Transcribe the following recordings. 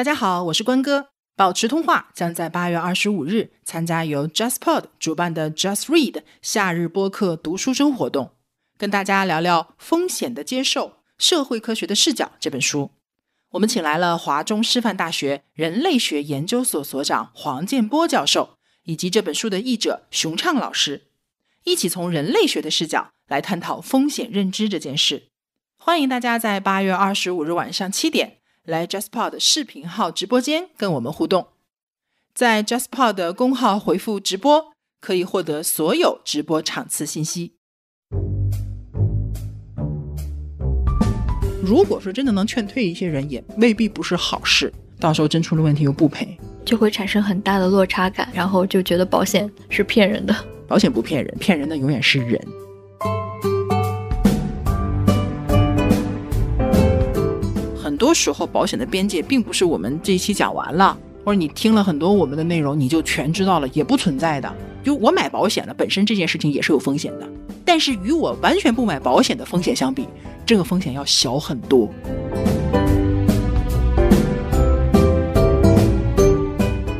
大家好，我是关哥。保持通话将在八月二十五日参加由 JustPod 主办的 Just Read 夏日播客读书周活动，跟大家聊聊《风险的接受：社会科学的视角》这本书。我们请来了华中师范大学人类学研究所所长黄建波教授，以及这本书的译者熊畅老师，一起从人类学的视角来探讨风险认知这件事。欢迎大家在八月二十五日晚上七点。来 JustPod 视频号直播间跟我们互动，在 JustPod 的公号回复“直播”，可以获得所有直播场次信息。如果说真的能劝退一些人，也未必不是好事。到时候真出了问题又不赔，就会产生很大的落差感，然后就觉得保险是骗人的。保险不骗人，骗人的永远是人。多时候，保险的边界并不是我们这一期讲完了，或者你听了很多我们的内容，你就全知道了，也不存在的。就我买保险了本身这件事情也是有风险的，但是与我完全不买保险的风险相比，这个风险要小很多。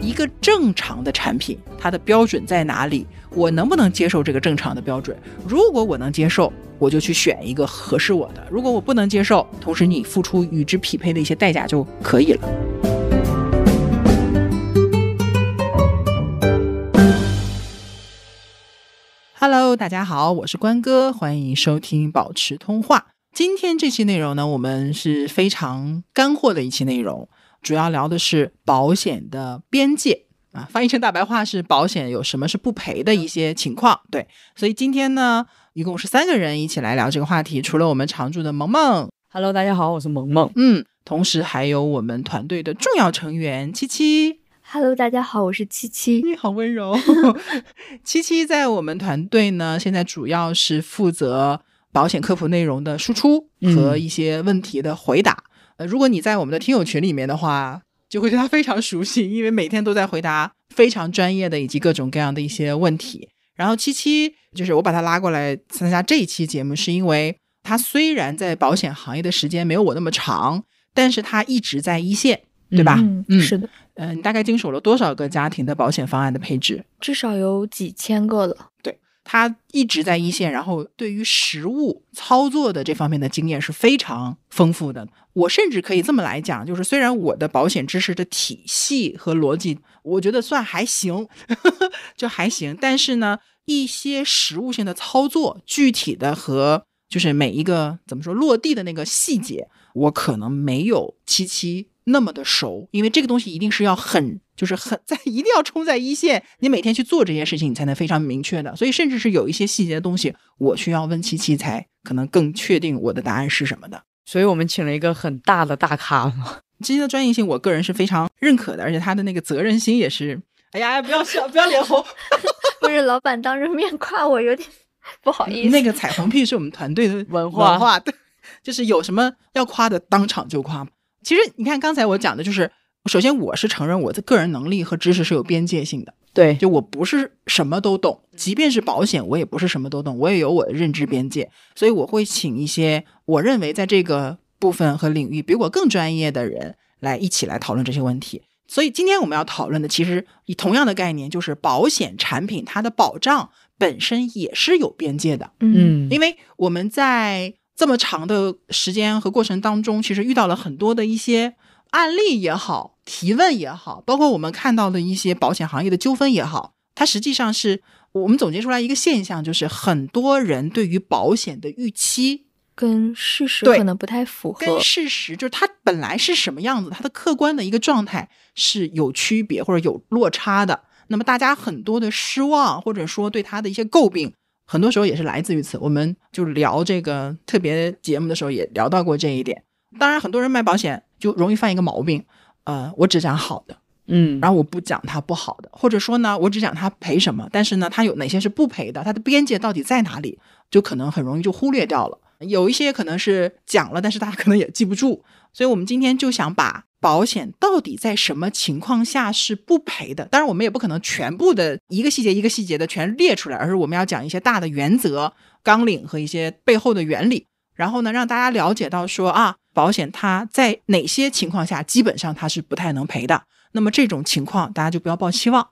一个正常的产品，它的标准在哪里？我能不能接受这个正常的标准？如果我能接受。我就去选一个合适我的，如果我不能接受，同时你付出与之匹配的一些代价就可以了。Hello，大家好，我是关哥，欢迎收听保持通话。今天这期内容呢，我们是非常干货的一期内容，主要聊的是保险的边界啊，翻译成大白话是保险有什么是不赔的一些情况。对，所以今天呢。一共是三个人一起来聊这个话题，除了我们常驻的萌萌，Hello，大家好，我是萌萌，嗯，同时还有我们团队的重要成员七七，Hello，大家好，我是七七，你好温柔，七七在我们团队呢，现在主要是负责保险科普内容的输出和一些问题的回答。呃，如果你在我们的听友群里面的话，就会对他非常熟悉，因为每天都在回答非常专业的以及各种各样的一些问题。然后七七就是我把他拉过来参加这一期节目，是因为他虽然在保险行业的时间没有我那么长，但是他一直在一线，对吧？嗯，是的。嗯，你大概经手了多少个家庭的保险方案的配置？至少有几千个了。他一直在一线，然后对于实物操作的这方面的经验是非常丰富的。我甚至可以这么来讲，就是虽然我的保险知识的体系和逻辑，我觉得算还行，就还行，但是呢。一些实物性的操作，具体的和就是每一个怎么说落地的那个细节，我可能没有七七那么的熟，因为这个东西一定是要很就是很在 一定要冲在一线，你每天去做这些事情，你才能非常明确的。所以甚至是有一些细节的东西，我需要问七七才可能更确定我的答案是什么的。所以我们请了一个很大的大咖嘛，七七的专业性，我个人是非常认可的，而且他的那个责任心也是。哎呀，不要笑，不要脸红。不是老板当着面夸我，有点不好意思。那个彩虹屁是我们团队的文化，文化对，就是有什么要夸的，当场就夸。其实你看刚才我讲的，就是首先我是承认我的个人能力和知识是有边界性的，对，就我不是什么都懂，即便是保险，我也不是什么都懂，我也有我的认知边界，所以我会请一些我认为在这个部分和领域比我更专业的人来一起来讨论这些问题。所以今天我们要讨论的，其实以同样的概念，就是保险产品它的保障本身也是有边界的。嗯，因为我们在这么长的时间和过程当中，其实遇到了很多的一些案例也好，提问也好，包括我们看到的一些保险行业的纠纷也好，它实际上是我们总结出来一个现象，就是很多人对于保险的预期。跟事实可能不太符合。跟事实就是它本来是什么样子，它的客观的一个状态是有区别或者有落差的。那么大家很多的失望，或者说对它的一些诟病，很多时候也是来自于此。我们就聊这个特别节目的时候也聊到过这一点。当然，很多人卖保险就容易犯一个毛病，呃，我只讲好的，嗯，然后我不讲它不好的，或者说呢，我只讲它赔什么，但是呢，它有哪些是不赔的，它的边界到底在哪里，就可能很容易就忽略掉了。有一些可能是讲了，但是大家可能也记不住，所以我们今天就想把保险到底在什么情况下是不赔的。当然，我们也不可能全部的一个细节一个细节的全列出来，而是我们要讲一些大的原则、纲领和一些背后的原理。然后呢，让大家了解到说啊，保险它在哪些情况下基本上它是不太能赔的。那么这种情况大家就不要抱期望。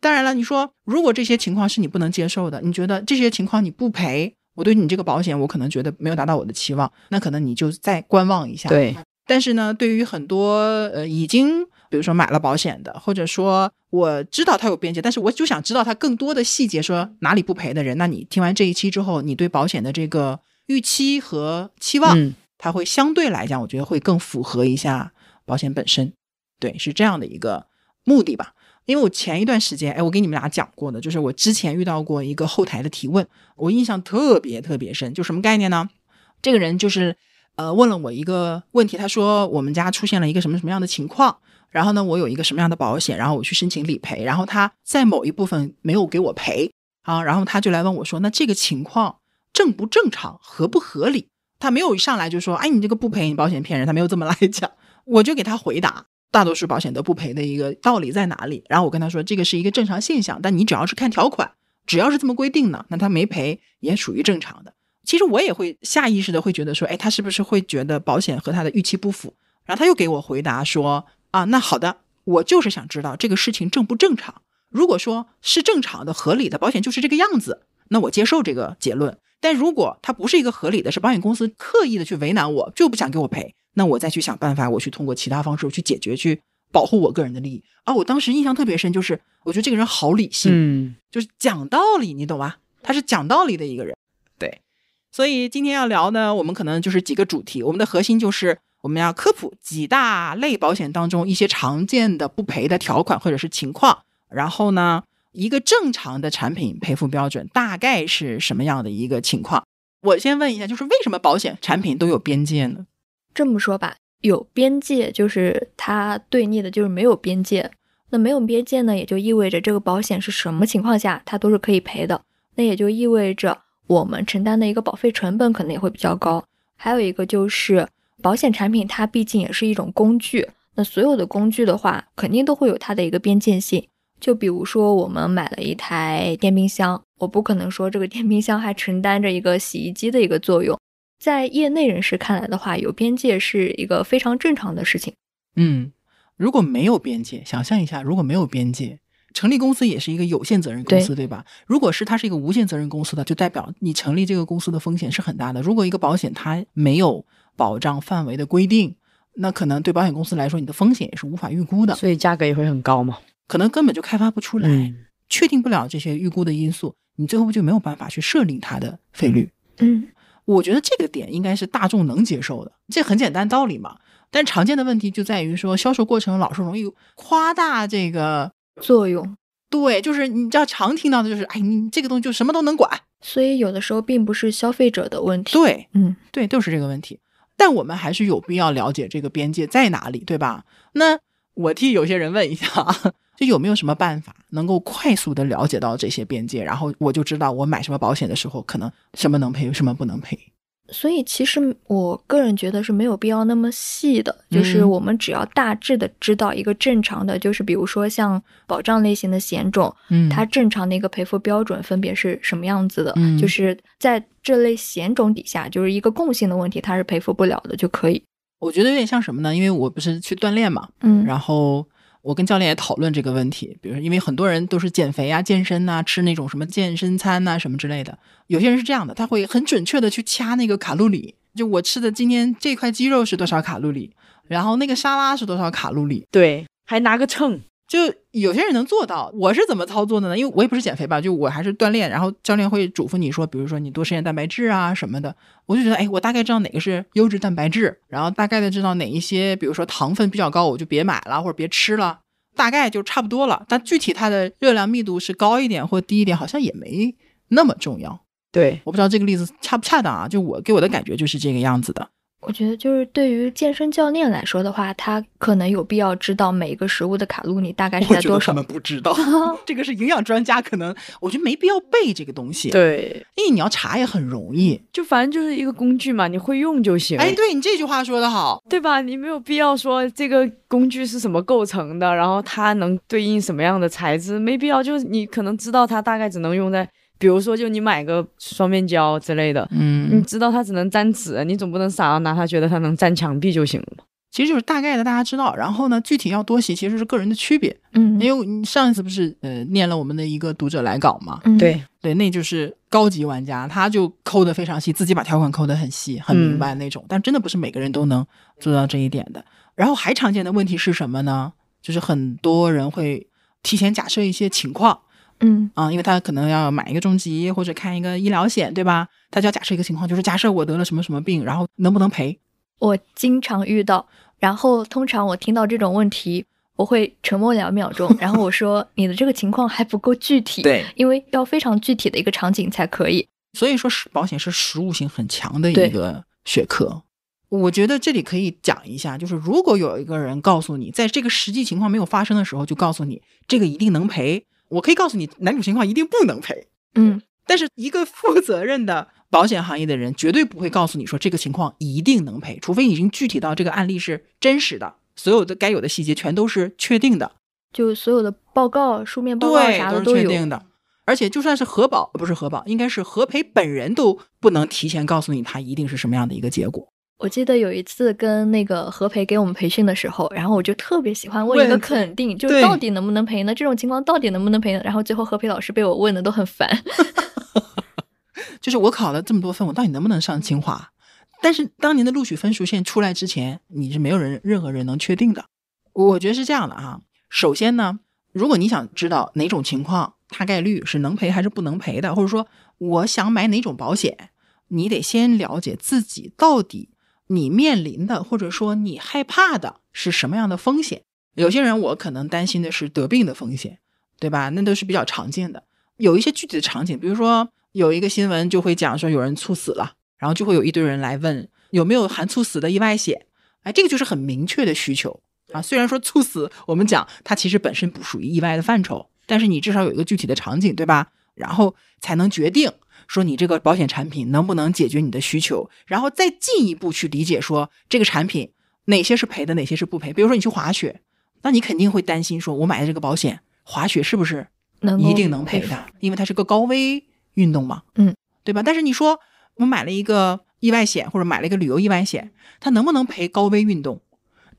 当然了，你说如果这些情况是你不能接受的，你觉得这些情况你不赔，我对你这个保险我可能觉得没有达到我的期望，那可能你就再观望一下。对。但是呢，对于很多呃已经比如说买了保险的，或者说我知道它有边界，但是我就想知道它更多的细节，说哪里不赔的人，那你听完这一期之后，你对保险的这个预期和期望，它会相对来讲，我觉得会更符合一下保险本身。对，是这样的一个目的吧。因为我前一段时间，哎，我给你们俩讲过的，就是我之前遇到过一个后台的提问，我印象特别特别深。就什么概念呢？这个人就是呃问了我一个问题，他说我们家出现了一个什么什么样的情况，然后呢，我有一个什么样的保险，然后我去申请理赔，然后他在某一部分没有给我赔啊，然后他就来问我说，那这个情况正不正常，合不合理？他没有一上来就说，哎，你这个不赔，你保险骗人，他没有这么来讲，我就给他回答。大多数保险都不赔的一个道理在哪里？然后我跟他说，这个是一个正常现象，但你只要是看条款，只要是这么规定的，那他没赔也属于正常的。其实我也会下意识的会觉得说，哎，他是不是会觉得保险和他的预期不符？然后他又给我回答说，啊，那好的，我就是想知道这个事情正不正常。如果说是正常的、合理的，保险就是这个样子，那我接受这个结论。但如果它不是一个合理的，是保险公司刻意的去为难我，就不想给我赔。那我再去想办法，我去通过其他方式去解决，去保护我个人的利益啊！我当时印象特别深，就是我觉得这个人好理性，嗯，就是讲道理，你懂吧？他是讲道理的一个人，对。所以今天要聊呢，我们可能就是几个主题，我们的核心就是我们要科普几大类保险当中一些常见的不赔的条款或者是情况，然后呢，一个正常的产品赔付标准大概是什么样的一个情况？我先问一下，就是为什么保险产品都有边界呢？这么说吧，有边界就是它对立的，就是没有边界。那没有边界呢，也就意味着这个保险是什么情况下它都是可以赔的。那也就意味着我们承担的一个保费成本可能也会比较高。还有一个就是保险产品它毕竟也是一种工具，那所有的工具的话，肯定都会有它的一个边界性。就比如说我们买了一台电冰箱，我不可能说这个电冰箱还承担着一个洗衣机的一个作用。在业内人士看来的话，有边界是一个非常正常的事情。嗯，如果没有边界，想象一下，如果没有边界，成立公司也是一个有限责任公司，对吧？如果是它是一个无限责任公司的，就代表你成立这个公司的风险是很大的。如果一个保险它没有保障范围的规定，那可能对保险公司来说，你的风险也是无法预估的，所以价格也会很高嘛？可能根本就开发不出来，确定不了这些预估的因素，你最后就没有办法去设定它的费率。嗯。我觉得这个点应该是大众能接受的，这很简单道理嘛。但常见的问题就在于说，销售过程老是容易夸大这个作用。对，就是你知道常听到的就是，哎，你这个东西就什么都能管。所以有的时候并不是消费者的问题。对，嗯，对，就是这个问题。但我们还是有必要了解这个边界在哪里，对吧？那我替有些人问一下。就有没有什么办法能够快速的了解到这些边界，然后我就知道我买什么保险的时候，可能什么能赔，什么不能赔。所以其实我个人觉得是没有必要那么细的，就是我们只要大致的知道一个正常的，就是比如说像保障类型的险种，嗯，它正常的一个赔付标准分别是什么样子的，嗯，就是在这类险种底下，就是一个共性的问题，它是赔付不了的就可以。我觉得有点像什么呢？因为我不是去锻炼嘛，嗯，然后。我跟教练也讨论这个问题，比如，因为很多人都是减肥啊、健身呐，吃那种什么健身餐呐什么之类的。有些人是这样的，他会很准确的去掐那个卡路里，就我吃的今天这块鸡肉是多少卡路里，然后那个沙拉是多少卡路里，对，还拿个秤。就有些人能做到，我是怎么操作的呢？因为我也不是减肥吧，就我还是锻炼，然后教练会嘱咐你说，比如说你多吃点蛋白质啊什么的。我就觉得，哎，我大概知道哪个是优质蛋白质，然后大概的知道哪一些，比如说糖分比较高，我就别买了或者别吃了，大概就差不多了。但具体它的热量密度是高一点或低一点，好像也没那么重要。对，我不知道这个例子恰不恰当啊？就我给我的感觉就是这个样子的。我觉得就是对于健身教练来说的话，他可能有必要知道每一个食物的卡路里大概是在多少。他们不知道，这个是营养专家，可能我觉得没必要背这个东西。对，因为你要查也很容易，就反正就是一个工具嘛，你会用就行。哎，对你这句话说的好，对吧？你没有必要说这个工具是什么构成的，然后它能对应什么样的材质，没必要。就是你可能知道它大概只能用在。比如说，就你买个双面胶之类的，嗯你嗯，知道它只能粘纸，你总不能傻到拿它觉得它能粘墙壁就行了嘛。其实就是大概的大家知道，然后呢，具体要多细其实是个人的区别。嗯因为你上一次不是呃念了我们的一个读者来稿嘛，嗯，对，对，那就是高级玩家，他就抠得非常细，自己把条款抠得很细、很明白那种。但真的不是每个人都能做到这一点的。然后还常见的问题是什么呢？就是很多人会提前假设一些情况嗯啊，因为他可能要买一个重疾或者看一个医疗险，对吧？他就要假设一个情况，就是假设我得了什么什么病，然后能不能赔？我经常遇到，然后通常我听到这种问题，我会沉默两秒钟，然后我说你的这个情况还不够具体，，对，因为要非常具体的一个场景才可以。所以说是保险是实务性很强的一个学科。我觉得这里可以讲一下，就是如果有一个人告诉你，在这个实际情况没有发生的时候，就告诉你这个一定能赔，我可以告诉你哪种情况一定不能赔。嗯，但是一个负责任的保险行业的人，绝对不会告诉你说这个情况一定能赔，除非已经具体到这个案例是真实的，所有的该有的细节全都是确定的。就所有的报告、书面报告对，都是啥的都有。确定的。而且就算是核保，不是核保，应该是核赔本人都不能提前告诉你他一定是什么样的一个结果。我记得有一次跟那个何培给我们培训的时候，然后我就特别喜欢问一个肯定，就对到底能不能赔呢？这种情况到底能不能赔呢？然后最后何培老师被我问的都很烦。就是我考了这么多分，我到底能不能上清华？但是当年的录取分数线出来之前，你是没有人任何人能确定的。我觉得是这样的啊。首先呢，如果你想知道哪种情况大概率是能赔还是不能赔的，或者说我想买哪种保险，你得先了解自己到底你面临的或者说你害怕的是什么样的风险。有些人我可能担心的是得病的风险，对吧？那都是比较常见的。有一些具体的场景，比如说有一个新闻就会讲说有人猝死了，然后就会有一堆人来问有没有含猝死的意外险。哎，这个就是很明确的需求啊。虽然说猝死我们讲它其实本身不属于意外的范畴，但是你至少有一个具体的场景，对吧？然后才能决定说你这个保险产品能不能解决你的需求，然后再进一步去理解说这个产品哪些是赔的，哪些是不赔。比如说你去滑雪，那你肯定会担心说，我买的这个保险滑雪是不是能一定能赔赔的？因为它是个高危运动嘛，嗯，对吧？但是你说我买了一个意外险或者买了一个旅游意外险，它能不能赔高危运动？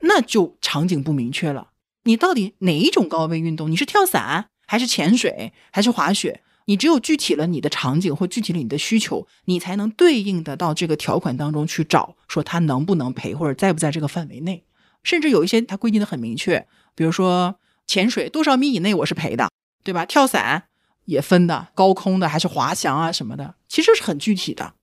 那就场景不明确了。你到底哪一种高危运动？你是跳伞还是潜水还是滑雪？你只有具体了你的场景或具体了你的需求，你才能对应的到这个条款当中去找，说它能不能赔或者在不在这个范围内。甚至有一些它规定的很明确，比如说潜水多少米以内我是赔的，对吧？跳伞也分的，高空的还是滑翔啊什么的，其实是很具体的。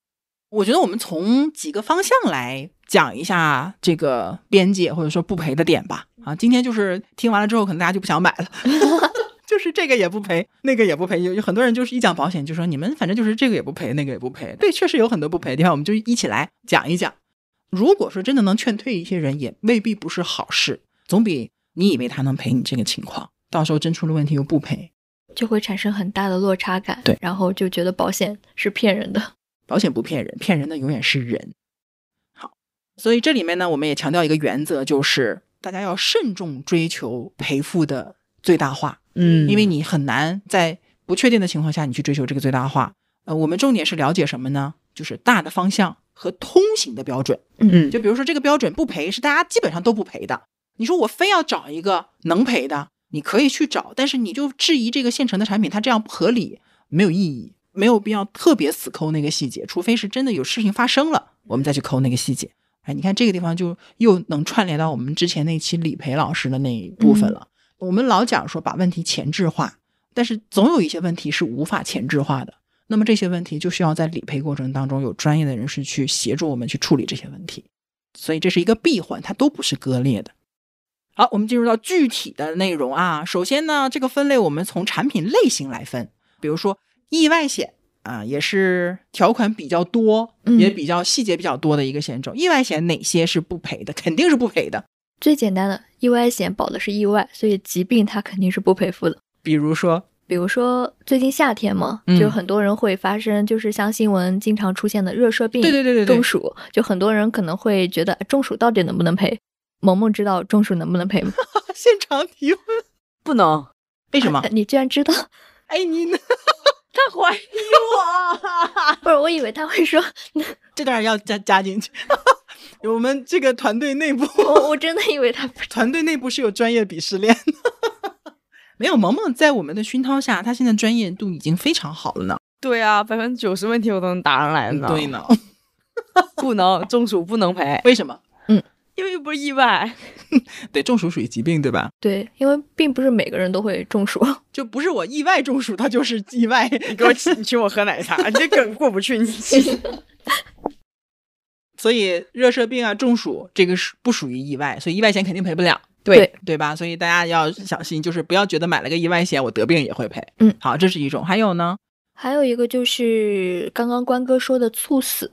我觉得我们从几个方向来讲一下这个边界或者说不赔的点吧。啊，今天就是听完了之后，可能大家就不想买了，就是这个也不赔，那个也不赔。有有很多人就是一讲保险就说你们反正就是这个也不赔，那个也不赔。对，确实有很多不赔的地方，我们就一起来讲一讲。如果说真的能劝退一些人，也未必不是好事，总比你以为他能赔你这个情况，到时候真出了问题又不赔。就会产生很大的落差感，对然后就觉得保险是骗人的。保险不骗人，骗人的永远是人。好，所以这里面呢，我们也强调一个原则，就是大家要慎重追求赔付的最大化，嗯因为你很难在不确定的情况下，你去追求这个最大化。呃，我们重点是了解什么呢？就是大的方向和通行的标准。嗯就比如说这个标准不赔，是大家基本上都不赔的。你说我非要找一个能赔的，你可以去找，但是你就质疑这个现成的产品，它这样不合理，没有意义，没有必要特别死抠那个细节，除非是真的有事情发生了，我们再去抠那个细节。哎，你看这个地方就又能串联到我们之前那期理赔老师的那一部分了。我们老讲说把问题前置化，但是总有一些问题是无法前置化的。那么这些问题就需要在理赔过程当中有专业的人士去协助我们去处理这些问题，所以这是一个闭环，它都不是割裂的。好，我们进入到具体的内容啊。首先呢，这个分类我们从产品类型来分，比如说意外险啊，也是条款比较多，嗯也比较细节比较多的一个险种。意外险哪些是不赔的？肯定是不赔的。最简单的意外险保的是意外，所以疾病它肯定是不赔付的。比如说，比如说最近夏天嘛，嗯就很多人会发生，就是像新闻经常出现的热射病、对对对对对中暑，就很多人可能会觉得哎中暑到底能不能赔？萌萌知道中暑能不能赔吗？现场提问，不能，为什么？你居然知道？哎，你呢？他 他怀疑我。不是，我以为他会说，这段要加加进去。我们这个团队内部，我我真的以为他团队内部是有专业鄙视链的。没有，萌萌在我们的熏陶下，他现在专业度已经非常好了呢。对啊，百分之九十问题我都能答上来呢。对呢，不能中暑不能赔，为什么？嗯因为又不是意外。对，中暑属于疾病，对吧？对，因为并不是每个人都会中暑。就不是我意外中暑，他就是意外。你给我请，你请我喝奶茶，你这梗过不去。你所以热射病啊、中暑这个是不属于意外，所以意外险肯定赔不了，对对吧？所以大家要小心，就是不要觉得买了个意外险，我得病也会赔。嗯，好，这是一种。还有呢，还有一个就是刚刚关哥说的猝死。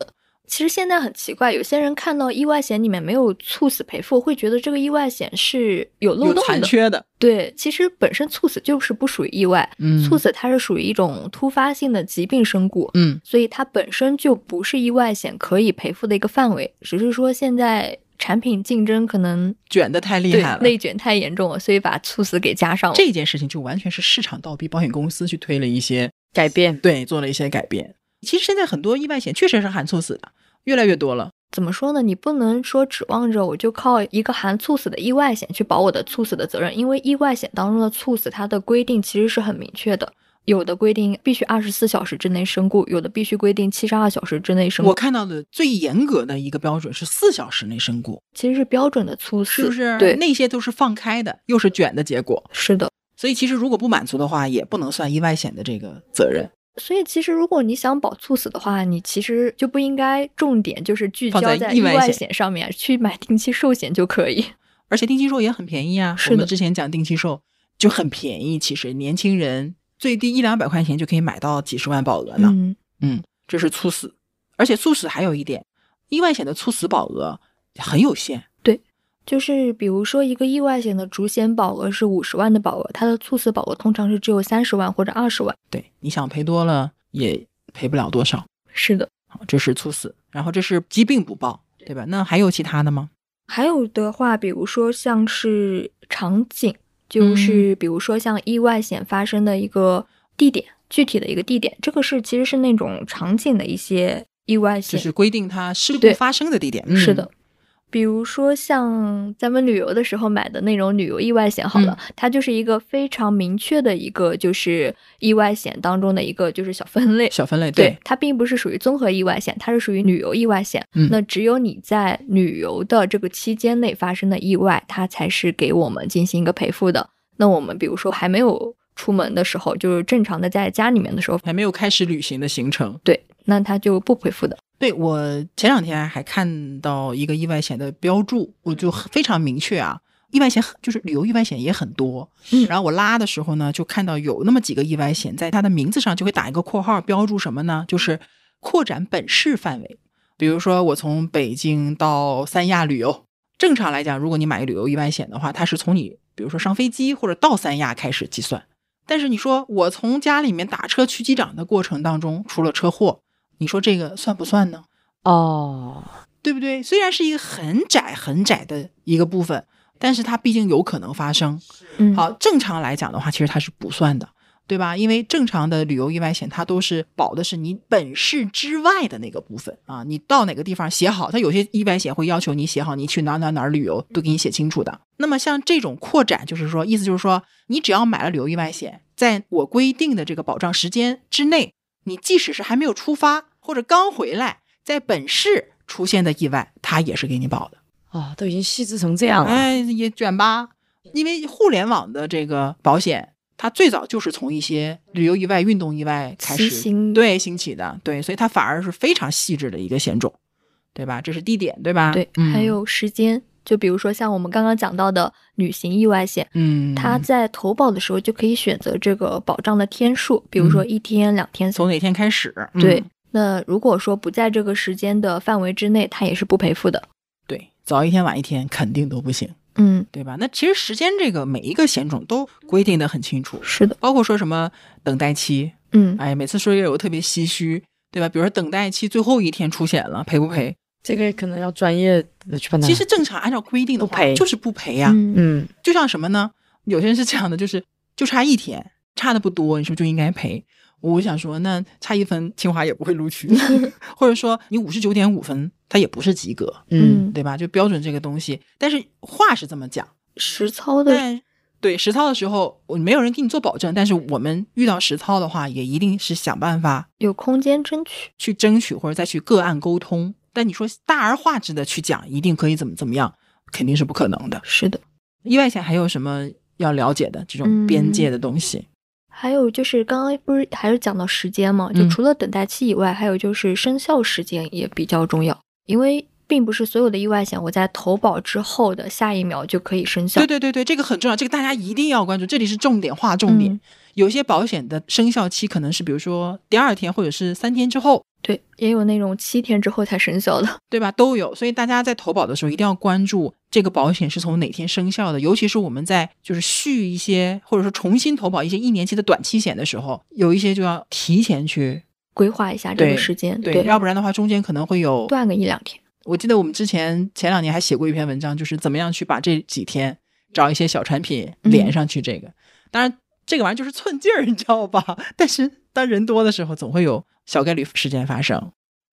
其实现在很奇怪，有些人看到意外险里面没有猝死赔付，会觉得这个意外险是有漏洞的。残缺的，对，其实本身猝死就是不属于意外，嗯猝死它是属于一种突发性的疾病身故，嗯，所以它本身就不是意外险可以赔付的一个范围，只是说现在产品竞争可能卷的太厉害了。内卷太严重了，所以把猝死给加上了。这件事情就完全是市场倒逼保险公司去推了一些，改变对，做了一些改变。其实现在很多意外险确实是含猝死的，越来越多了。怎么说呢？你不能说指望着我就靠一个含猝死的意外险去保我的猝死的责任，因为意外险当中的猝死它的规定其实是很明确的，有的规定必须二十四小时之内身故，有的必须规定七十二小时之内身故，我看到的最严格的一个标准是四小时内身故，其实是标准的猝死，是不是？对，那些都是放开的，又是卷的结果。是的。所以其实如果不满足的话，也不能算意外险的这个责任。所以其实如果你想保猝死的话，你其实就不应该重点就是聚焦在意外险险上面，去买定期寿险就可以。而且定期寿也很便宜啊。是我们之前讲定期寿就很便宜，其实年轻人最低一两百块钱就可以买到几十万保额呢。嗯，嗯，这是猝死，而且猝死还有一点，意外险的猝死保额很有限。就是比如说一个意外险的主险保额是五十万的保额，它的猝死保额通常是只有三十万或者二十万。对，你想赔多了也赔不了多少。是的。好，这是猝死，然后这是疾病不报，对吧？那还有其他的吗？还有的话，比如说像是场景，就是比如说像意外险发生的一个地点，具体的一个地点，这个是其实是那种场景的一些意外险。就是规定它事故发生的地点。嗯是的，，比如说像咱们旅游的时候买的那种旅游意外险，好了，它就是一个非常明确的一个就是意外险当中的一个就是小分类。小分类对，它并不是属于综合意外险，它是属于旅游意外险。嗯那只有你在旅游的这个期间内发生的意外，它才是给我们进行一个赔付的。那我们比如说还没有出门的时候，就是正常的在家里面的时候，还没有开始旅行的行程。对，那它就不赔付的。对我前两天还看到一个意外险的标注，我就非常明确啊，意外险就是旅游意外险也很多。嗯然后我拉的时候呢，就看到有那么几个意外险，在它的名字上就会打一个括号，标注什么呢？就是扩展本市范围。比如说我从北京到三亚旅游，正常来讲，如果你买旅游意外险的话，它是从你比如说上飞机或者到三亚开始计算。但是你说我从家里面打车去机场的过程当中出了车祸，你说这个算不算呢？哦，对不对？虽然是一个很窄很窄的一个部分，但是它毕竟有可能发生。嗯，好，正常来讲的话，其实它是不算的，对吧？因为正常的旅游意外险，它都是保的是你本市之外的那个部分啊，你到哪个地方写好，它有些意外险会要求你写好你去哪儿哪儿哪儿旅游，都给你写清楚的。那么像这种扩展，就是说，意思就是说，你只要买了旅游意外险，在我规定的这个保障时间之内，你即使是还没有出发或者刚回来，在本市出现的意外，它也是给你保的。哦，都已经细致成这样了。哎，也卷吧，因为互联网的这个保险，它最早就是从一些旅游意外、运动意外开始对兴起的，对，所以它反而是非常细致的一个险种，对吧？这是地点，对吧？对，嗯还有时间，就比如说像我们刚刚讲到的旅行意外险，嗯，它在投保的时候就可以选择这个保障的天数，比如说一天、两天。从哪天开始？嗯对，那如果说不在这个时间的范围之内，它也是不赔付的。对，早一天晚一天肯定都不行，嗯，对吧？那其实时间这个每一个险种都规定的很清楚，是的，包括说什么等待期，嗯，哎，每次说也有特别唏嘘，对吧？比如说等待期最后一天出险了，赔不赔？这个可能要专业的去判断。其实正常按照规定的话，不赔就是不赔呀、嗯嗯，就像什么呢？有些人是这样的，就是就差一天，差的不多，你是不是就应该赔？我想说，那差一分清华也不会录取，或者说你五十九点五分，它也不是及格，嗯，对吧？就标准这个东西，但是话是这么讲，实操的但对实操的时候，我没有人给你做保证，但是我们遇到实操的话，也一定是想办法有空间争取。去争取或者再去个案沟通。但你说大而化之的去讲，一定可以怎么怎么样，肯定是不可能的。是的，意外险还有什么要了解的这种边界的东西？还有就是刚刚不是还是讲到时间嘛？就嗯除了等待期以外，还有就是生效时间也比较重要，因为并不是所有的意外险我在投保之后的下一秒就可以生效。对对对对，这个很重要，这个大家一定要关注，这里是重点划重点。嗯有些保险的生效期可能是，比如说第二天或者是三天之后，对，也有那种七天之后才生效的。对吧？都有，所以大家在投保的时候一定要关注这个保险是从哪天生效的，尤其是我们在就是续一些或者说重新投保一些一年期的短期险的时候，有一些就要提前去规划一下这个时间，对，要不然的话中间可能会有。断个一两天。我记得我们之前前两年还写过一篇文章，就是怎么样去把这几天找一些小产品连上去。这个、当然这个玩意儿就是寸劲儿，你知道吧？但是当人多的时候，总会有小概率事件发生。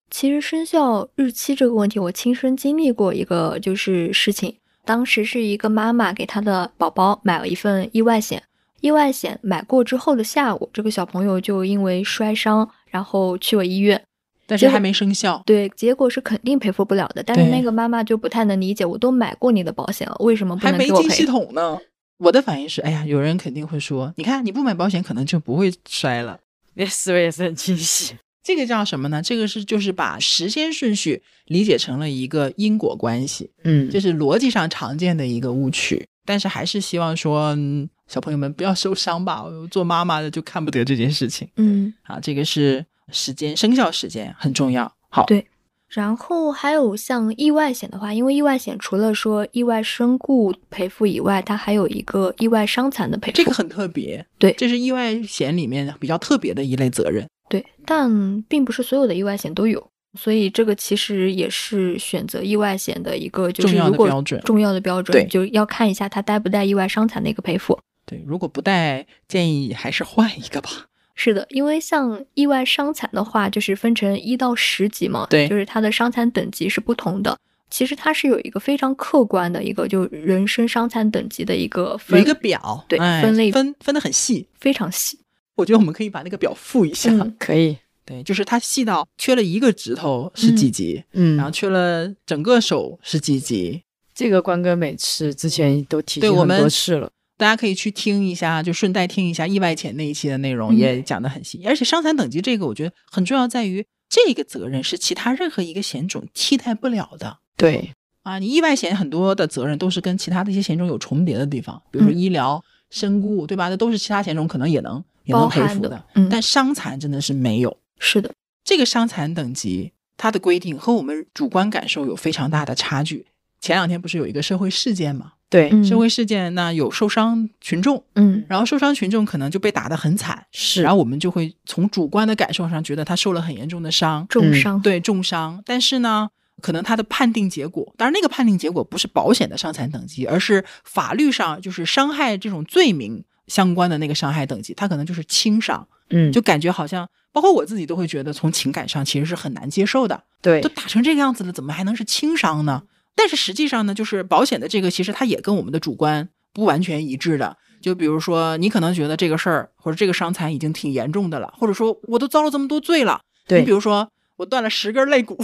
其实生效日期这个问题，我亲身经历过一个就是事情。当时是一个妈妈给她的宝宝买了一份意外险，意外险买过之后的下午，这个小朋友就因为摔伤，然后去了医院。但是还没生效，对，结果是肯定赔付不了的。但是那个妈妈就不太能理解，我都买过你的保险了，为什么不还能给我没进系？统呢。我的反应是，哎呀，有人肯定会说，你看你不买保险，可能就不会摔了。你思维也是很清晰。这个叫什么呢？这个是就是把时间顺序理解成了一个因果关系，嗯这是逻辑上常见的一个误区。但是还是希望说，嗯小朋友们不要受伤吧。做妈妈的就看不得这件事情嗯，啊。这个是时间生效时间很重要。好，对然后还有像意外险的话，因为意外险除了说意外身故赔付以外，它还有一个意外伤残的赔付。这个很特别，对这是意外险里面比较特别的一类责任。对，但并不是所有的意外险都有，所以这个其实也是选择意外险的一个就是重要的如果标准重要的标准，对就要看一下它带不带意外伤残的一个赔付。对，如果不带，建议还是换一个吧。是的，因为像意外伤残的话，就是分成一到十级嘛，对就是它的伤残等级是不同的。其实它是有一个非常客观的一个就人身伤残等级的一个有分，一个表，对哎分类分分的很细。非常细。我觉得我们可以把那个表附一下。嗯可以，对，就是它细到缺了一个指头是几级，嗯然后缺了整个手是几级。这个关哥每次之前都提醒我们多次了。大家可以去听一下，就顺带听一下意外险那一期的内容，嗯也讲得很细。而且伤残等级这个，我觉得很重要，在于这个责任是其他任何一个险种替代不了的。对，啊，你意外险很多的责任都是跟其他的一些险种有重叠的地方，比如说嗯医疗、身故，对吧？那都是其他险种可能也能也能赔付的，嗯但伤残真的是没有。是的，这个伤残等级它的规定和我们主观感受有非常大的差距。前两天不是有一个社会事件嘛？对，嗯社会事件那有受伤群众，嗯然后受伤群众可能就被打得很惨，是然后我们就会从主观的感受上觉得他受了很严重的伤，嗯重伤，对重伤，但是呢，可能他的判定结果，当然那个判定结果不是保险的伤残等级，而是法律上就是伤害这种罪名相关的那个伤害等级，它可能就是轻伤，嗯，就感觉好像，包括我自己都会觉得从情感上其实是很难接受的，对都，打成这个样子了，怎么还能是轻伤呢？但是实际上呢，就是保险的这个，其实它也跟我们的主观不完全一致的。就比如说，你可能觉得这个事儿或者这个伤残已经挺严重的了，或者说我都遭了这么多罪了。对你比如说我断了十根肋骨，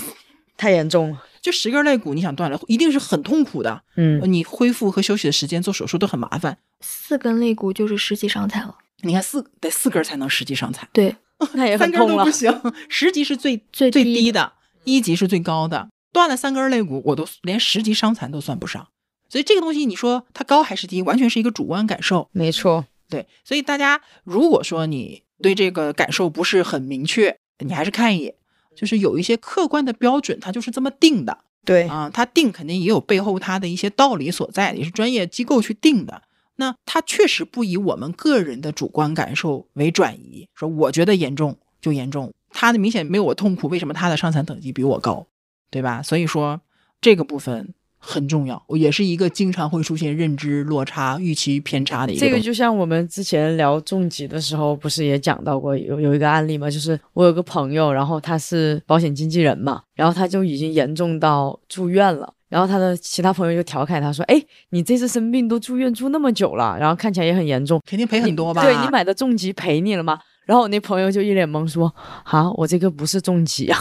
太严重了。就十根肋骨，你想断了，一定是很痛苦的。嗯，你恢复和休息的时间，做手术都很麻烦。四根肋骨就是十级伤残了。你看四得四根才能十级伤残，对，那也很痛了都不。行，十级是最最最低低的，一级是最高的。断了三根肋骨，我都连十级伤残都算不上。所以这个东西，你说它高还是低，完全是一个主观感受。没错，对，所以大家如果说你对这个感受不是很明确，你还是看一眼，就是有一些客观的标准，它就是这么定的对，啊。它定肯定也有背后它的一些道理所在，也是专业机构去定的。那它确实不以我们个人的主观感受为转移，说我觉得严重就严重，他的明显没有我痛苦，为什么他的伤残等级比我高，对吧？所以说这个部分很重要，也是一个经常会出现认知落差、预期偏差的一个。这个就像我们之前聊重疾的时候，不是也讲到过有有一个案例嘛？就是我有个朋友，然后他是保险经纪人嘛，然后他就已经严重到住院了。然后他的其他朋友就调侃他说：“哎，你这次生病都住院住那么久了，然后看起来也很严重，肯定赔很多吧？对你买的重疾赔你了吗？”然后我那朋友就一脸懵说：“啊，我这个不是重疾啊。”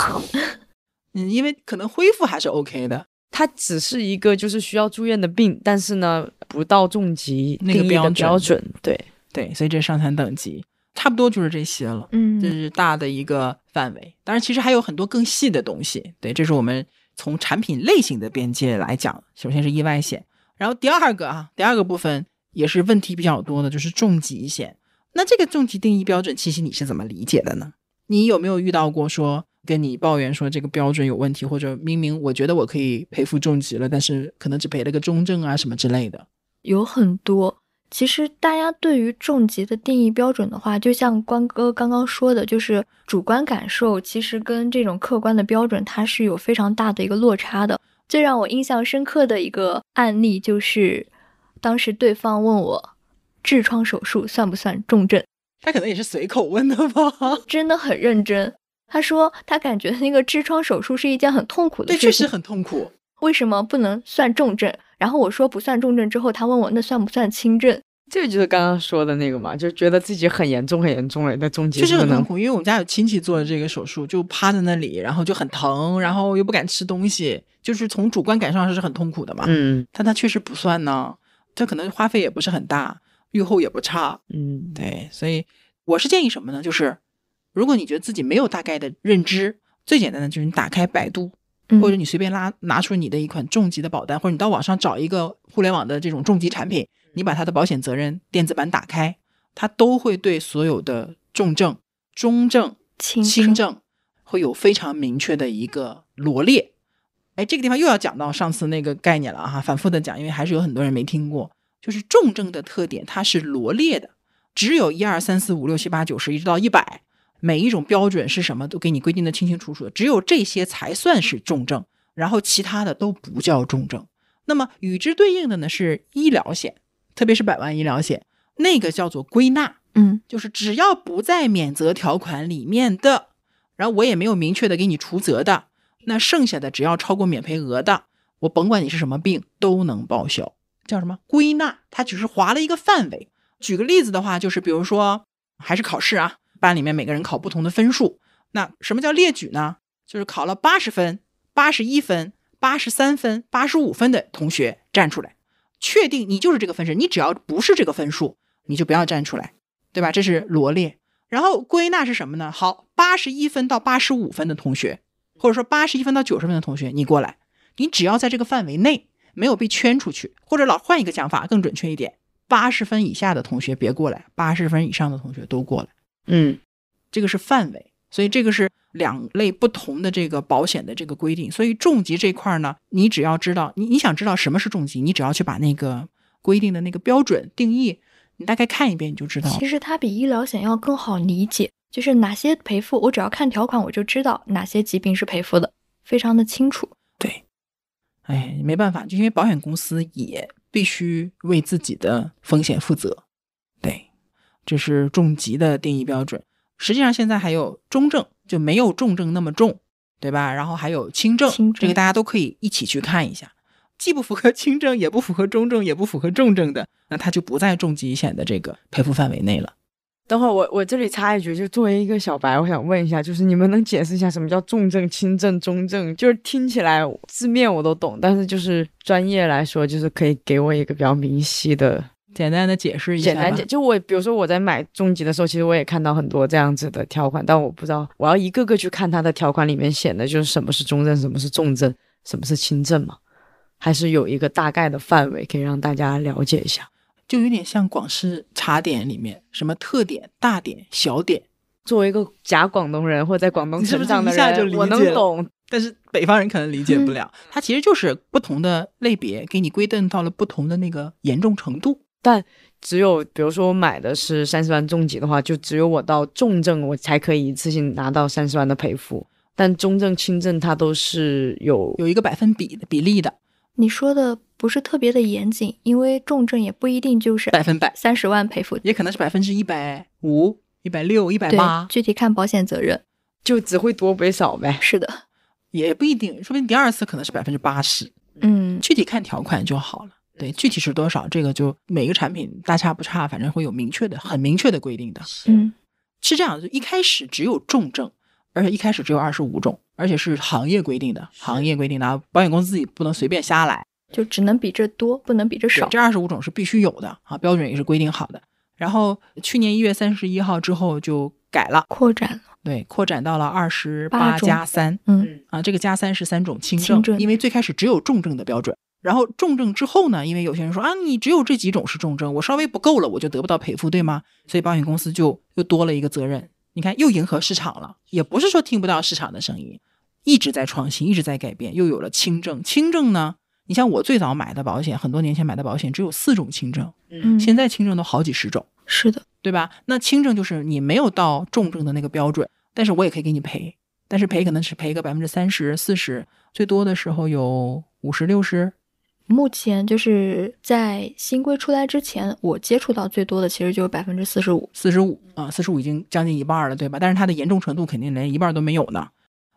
嗯，因为可能恢复还是 OK 的，它只是一个就是需要住院的病，但是呢，不到重疾那个标标准。对对，所以这伤残等级差不多就是这些了。嗯，这是大的一个范围。当然，其实还有很多更细的东西。对，这是我们从产品类型的边界来讲。首先是意外险，然后第二个啊，第二个部分也是问题比较多的，就是重疾险。那这个重疾定义标准，其实你是怎么理解的呢？你有没有遇到过说？跟你抱怨说这个标准有问题，或者明明我觉得我可以赔付重疾了，但是可能只赔了个中症啊什么之类的，有很多。其实大家对于重疾的定义标准的话，就像关哥刚刚说的，就是主观感受其实跟这种客观的标准它是有非常大的一个落差的。最让我印象深刻的一个案例就是，当时对方问我痔疮手术算不算重症，他可能也是随口问的吧，真的很认真。他说他感觉那个痔疮手术是一件很痛苦的事情，对，确实很痛苦。为什么不能算重症？然后我说不算重症之后，他问我那算不算轻症？这个就是刚刚说的那个嘛，就觉得自己很严重很严重了，在中间确实很痛苦。因为我们家有亲戚做的这个手术，就趴在那里，然后就很疼，然后又不敢吃东西，就是从主观感受上是很痛苦的嘛。嗯，但他确实不算呢，他可能花费也不是很大，愈后也不差。嗯，对，所以我是建议什么呢？就是。如果你觉得自己没有大概的认知，最简单的就是你打开百度，或者你随便拉拿出你的一款重疾的保单，或者你到网上找一个互联网的这种重疾产品，你把它的保险责任电子版打开，它都会对所有的重症、中症、轻症会有非常明确的一个罗列。哎，这个地方又要讲到上次那个概念了哈，反复的讲，因为还是有很多人没听过，就是重症的特点它是罗列的，只有一二三四五六七八九十一直到一百。每一种标准是什么，都给你规定的清清楚楚的，只有这些才算是重症，然后其他的都不叫重症。那么与之对应的呢是医疗险，特别是百万医疗险，那个叫做归纳，嗯，就是只要不在免责条款里面的，然后我也没有明确的给你除责的，那剩下的只要超过免赔额的，我甭管你是什么病都能报销，叫什么归纳？它只是划了一个范围。举个例子的话，就是比如说还是考试啊。班里面每个人考不同的分数，那什么叫列举呢？就是考了八十分、八十一分、八十三分、八十五分的同学站出来，确定你就是这个分数。你只要不是这个分数，你就不要站出来，对吧？这是罗列。然后归纳是什么呢？好，八十一分到八十五分的同学，或者说八十一分到九十分的同学，你过来，你只要在这个范围内没有被圈出去，或者老换一个讲法更准确一点，八十分以下的同学别过来，八十分以上的同学都过来。嗯，这个是范围，所以这个是两类不同的这个保险的这个规定。所以重疾这块呢，你只要知道你你想知道什么是重疾，你只要去把那个规定的那个标准定义，你大概看一遍你就知道。其实它比医疗险要更好理解，就是哪些赔付，我只要看条款我就知道哪些疾病是赔付的，非常的清楚。对，哎，没办法，就因为保险公司也必须为自己的风险负责。这是重疾的定义标准。实际上，现在还有中症，就没有重症那么重，对吧？然后还有轻症，这个大家都可以一起去看一下。既不符合轻症，也不符合中症，也不符合重症的，那它就不在重疾险的这个赔付范围内了。等会儿我我这里插一句，就作为一个小白，我想问一下，就是你们能解释一下什么叫重症、轻症、中症？就是听起来字面我都懂，但是就是专业来说，就是可以给我一个比较明晰的。简单的解释一下，简单解就我，比如说我在买重疾的时候，其实我也看到很多这样子的条款，但我不知道我要一个个去看它的条款里面写的，就是什么是中症，什么是重症，什么是轻症嘛？还是有一个大概的范围可以让大家了解一下？就有点像广式茶点里面什么特点、大点、小点。作为一个假广东人或者在广东成长的人，我能懂，但是北方人可能理解不 了。它其实就是不同的类别给你规定到了不同的那个严重程度。但只有比如说我买的是三十万重疾的话，就只有我到重症我才可以一次性拿到三十万的赔付。但中症、轻症它都是有有一个百分比的比例的。你说的不是特别的严谨，因为重症也不一定就是百分百，三十万赔付，也可能是百分之一百五、一百六、一百对八，，具体看保险责任。就只会多不会少呗。是的，也不一定，说不定第二次可能是百分之八十，嗯，具体看条款就好了。对，具体是多少，这个就每个产品大差不差，反正会有明确的、很明确的规定的。嗯，是这样，就一开始只有重症，而且一开始只有二十五种，而且是行业规定的，行业规定的啊，保险公司自己不能随便瞎来。就只能比这多，不能比这少。这二十五种是必须有的啊，标准也是规定好的。然后去年一月三十一号之后就改了，扩展了，对，扩展到了二十八加三嗯，啊，这个加三是三种轻症，轻症因为最开始只有重症的标准。然后重症之后呢，因为有些人说啊，你只有这几种是重症，我稍微不够了，我就得不到赔付，对吗？所以保险公司就又多了一个责任。你看，又迎合市场了，也不是说听不到市场的声音，一直在创新，一直在改变，又有了轻症。轻症呢，你像我最早买的保险，很多年前买的保险只有四种轻症，嗯，现在轻症都好几十种，是的，对吧？那轻症就是你没有到重症的那个标准，但是我也可以给你赔，但是赔可能是赔个百分之三十、四十，最多的时候有五十、六十。目前就是在新规出来之前，我接触到最多的其实就是百分之四十五。四十五啊，四十五已经将近一半了，对吧？但是它的严重程度肯定连一半都没有呢。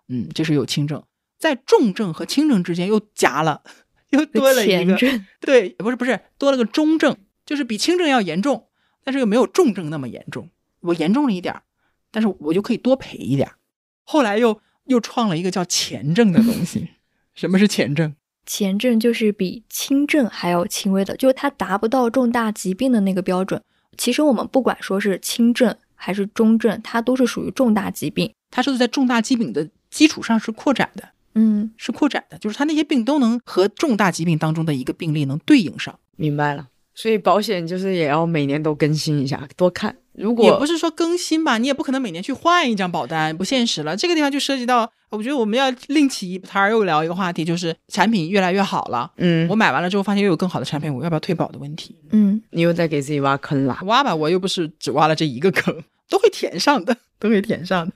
嗯，这是有轻症，在重症和轻症之间又夹了，又多了一个，前，对，不是不是，多了个中症，就是比轻症要严重，但是又没有重症那么严重。我严重了一点儿，但是我就可以多赔一点儿。后来又又创了一个叫前症的东西。什么是前症？前症就是比轻症还要轻微的，就是它达不到重大疾病的那个标准。其实我们不管说是轻症还是中症，它都是属于重大疾病。它是在重大疾病的基础上是扩展的，嗯，是扩展的，就是它那些病都能和重大疾病当中的一个病例能对应上。明白了。所以保险就是也要每年都更新一下，多看。如也果不是说更新吧，你也不可能每年去换一张保单，不现实了。这个地方就涉及到，我觉得我们要另起一摊儿，又聊一个话题，就是产品越来越好了。嗯我，买完了之后，发现又有更好的产品，我要不要退保的问题？嗯，你又在给自己挖坑了。挖吧，我又不是只挖了这一个坑，都会填上的，都会填上的。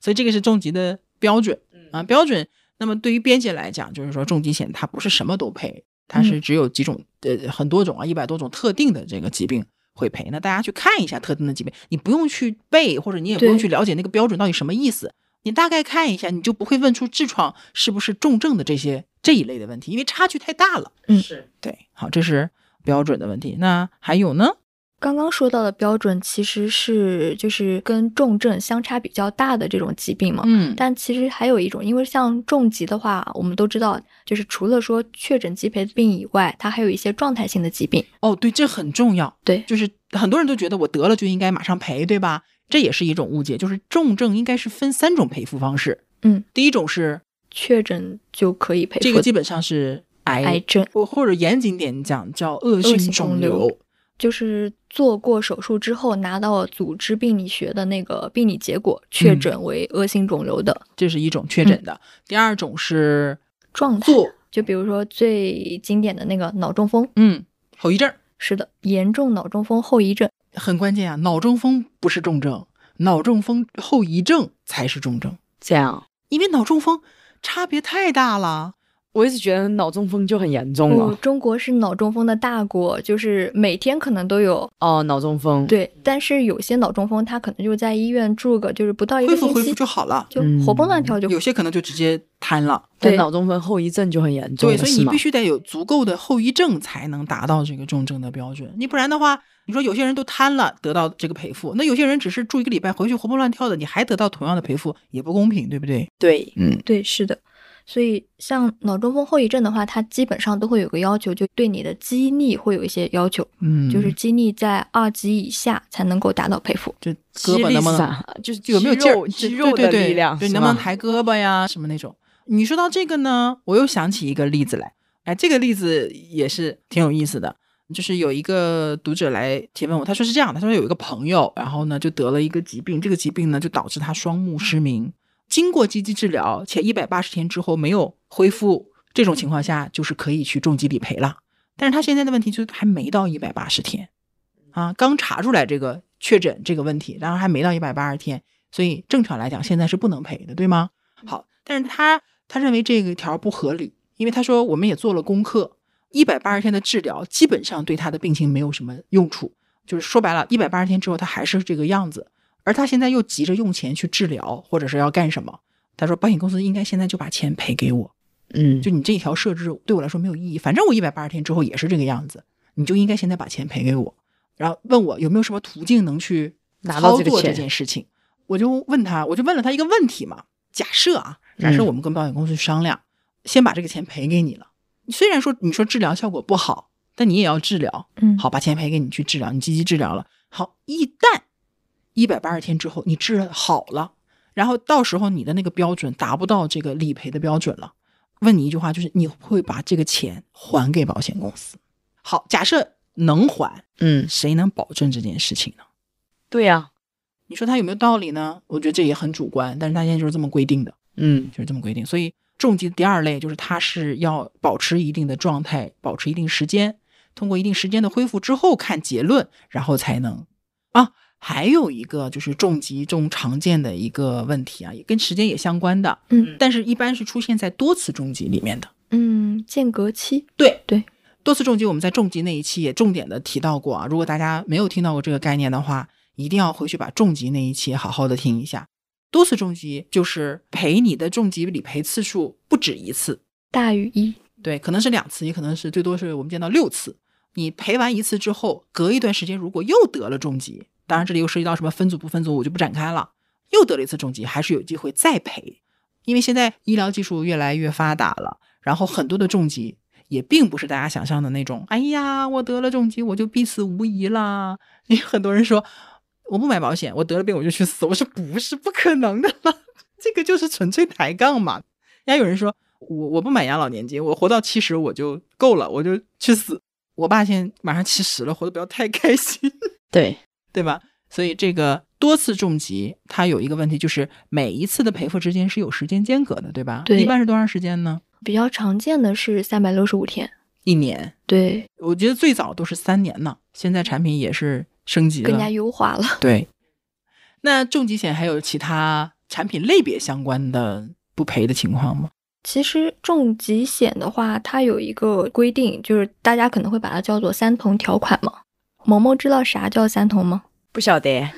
所以这个是重疾的标准啊，标准。那么对于边界来讲，就是说重疾险它不是什么都赔，它是只有几种呃很多种啊，一百多种特定的这个疾病会赔。那大家去看一下特定的疾病，你不用去背，或者你也不用去了解那个标准到底什么意思，你大概看一下，你就不会问出痔疮是不是重症的这些这一类的问题，因为差距太大了。嗯是对，好，这是标准的问题。那还有呢？刚刚说到的标准其实是就是跟重症相差比较大的这种疾病嘛。嗯，但其实还有一种，因为像重疾的话，我们都知道，就是除了说确诊疾陪病以外，它还有一些状态性的疾病。哦，对，这很重要。对就是很多人都觉得我得了就应该马上赔，对吧？这也是一种误解，就是重症应该是分三种赔付方式。嗯，第一种是确诊就可以赔付这个基本上是癌，癌症，或或者严谨点讲叫恶性性肿瘤。就是做过手术之后拿到组织病理学的那个病理结果，确嗯诊为恶性肿瘤的这是一种确诊的。第二种是状态。就比如说最经典的那个脑中风，嗯后遗症，是的，严重脑中风后遗症。很关键啊。脑中风不是重症，脑中风后遗症才是重症，这样。因为脑中风差别太大了。我一直觉得脑中风就很严重不，了。中国是脑中风的大国，就是每天可能都有。哦，脑中风。，对，但是有些脑中风，他可能就在医院住个就是不到一个星期恢复恢复，就好了，就嗯活蹦乱跳就有些可能就直接瘫了。对脑中风后遗症就很严重对，所以你必须得有足够的后遗症才能达到这个重症的标准。你不然的话，你说有些人都瘫了得到这个赔付，那有些人只是住一个礼拜回去活蹦乱跳的，你还得到同样的赔付，也不公平，对不对？对，嗯，对，是的。所以像脑中风后遗症的话，它基本上都会有个要求，就对你的肌力会有一些要求，嗯就是肌力在二级以下才能够达到赔付。就胳膊能不能能就是有没有劲儿，肌肉对对对的力量，对，能不能抬胳膊呀什么那种。你说到这个呢，我又想起一个例子来，哎，这个例子也是挺有意思的。就是有一个读者来提问我，他说是这样的，他说有一个朋友，然后呢就得了一个疾病，这个疾病呢就导致他双目失明，经过积极治疗且一百八十天之后没有恢复，这种情况下就是可以去重疾理赔了。但是他现在的问题就是还没到一百八十天，啊，刚查出来这个确诊这个问题，然后还没到一百八十天，所以正常来讲现在是不能赔的，对吗？好，但是他他认为这个条不合理，因为他说我们也做了功课，一百八十天的治疗基本上对他的病情没有什么用处，就是说白了，一百八十天之后他还是这个样子，而他现在又急着用钱去治疗，或者是要干什么？他说保险公司应该现在就把钱赔给我，嗯，就你这一条设置对我来说没有意义，反正我一百八十天之后也是这个样子，你就应该现在把钱赔给我，然后问我有没有什么途径能去拿到这这个钱件事情。我就问他，我就问了他一个问题嘛，假设啊，假设嗯我们跟保险公司商量，先把这个钱赔给你了，虽然说你说治疗效果不好，但你也要治疗，嗯，好，把钱赔给你去治疗，你积极治疗了。好，一旦一百八十天之后你治好了，然后到时候你的那个标准达不到这个理赔的标准了，问你一句话，就是你会把这个钱还给保险公司？好，假设能还，嗯，谁能保证这件事情呢？对呀、你说他有没有道理呢？我觉得这也很主观，但是它现在就是这么规定的。嗯就是这么规定。所以重疾第二类就是它是要保持一定的状态，保持一定时间，通过一定时间的恢复之后看结论，然后才能啊。还有一个就是重疾中常见的一个问题啊，也跟时间也相关的，嗯但是一般是出现在多次重疾里面的。嗯，间隔期，对对，多次重疾我们在重疾那一期也重点的提到过啊。如果大家没有听到过这个概念的话，一定要回去把重疾那一期好好的听一下。多次重疾就是赔你的重疾理赔次数不止一次，大于一，对，可能是两次，也可能是最多是我们见到六次。你赔完一次之后，隔一段时间如果又得了重疾，当然这里又涉及到什么分组不分组，我就不展开了。又得了一次重疾，还是有机会再赔，因为现在医疗技术越来越发达了，然后很多的重疾也并不是大家想象的那种，哎呀，我得了重疾我就必死无疑啦。因为很多人说我不买保险，我得了病我就去死，我说不是不可能的嘛，这个就是纯粹抬杠嘛。人家有人说我我不买养老年金，我活到七十我就够了，我就去死。我爸现在马上七十了，活得不要太开心，对，对吧？所以这个多次重疾，它有一个问题，就是每一次的赔付之间是有时间间隔的，对吧？对一般是多长时间呢？比较常见的是三百六十五天，一年。对，我觉得最早都是三年呢，现在产品也是升级了，更加优化了。对。那重疾险还有其他产品类别相关的不赔的情况吗？其实重疾险的话，它有一个规定，就是大家可能会把它叫做三同条款嘛。萌萌知道啥叫三同吗？不晓得，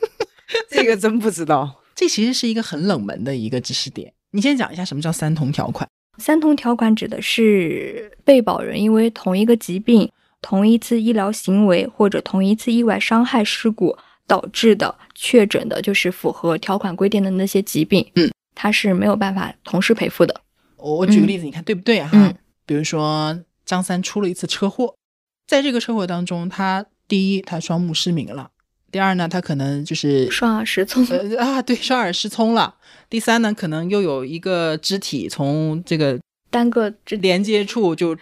这个真不知道。这其实是一个很冷门的一个知识点。你先讲一下什么叫三同条款？三同条款指的是被保人因为同一个疾病、同一次医疗行为或者同一次意外伤害事故导致的确诊的，就是符合条款规定的那些疾病，嗯，它是没有办法同时赔付的。我我举个例子，你看对不对啊？嗯比如说张三出了一次车祸，在这个车祸当中，他第一他双目失明了，第二呢，他可能就是双耳失聪，呃 啊，对，双耳失聪了。第三呢，可能又有一个肢体从这个单个这连接处就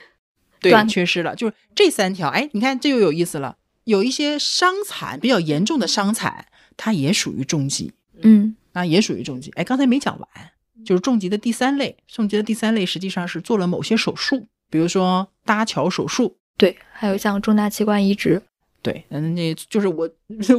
对断缺失了，就是这三条。哎，你看这又有意思了，有一些伤残比较严重的伤残，它也属于重疾嗯啊，也属于重疾。哎，刚才没讲完，就是重疾的第三类，重疾的第三类实际上是做了某些手术，比如说搭桥手术。对，还有像重大器官移植，对，嗯，那就是我，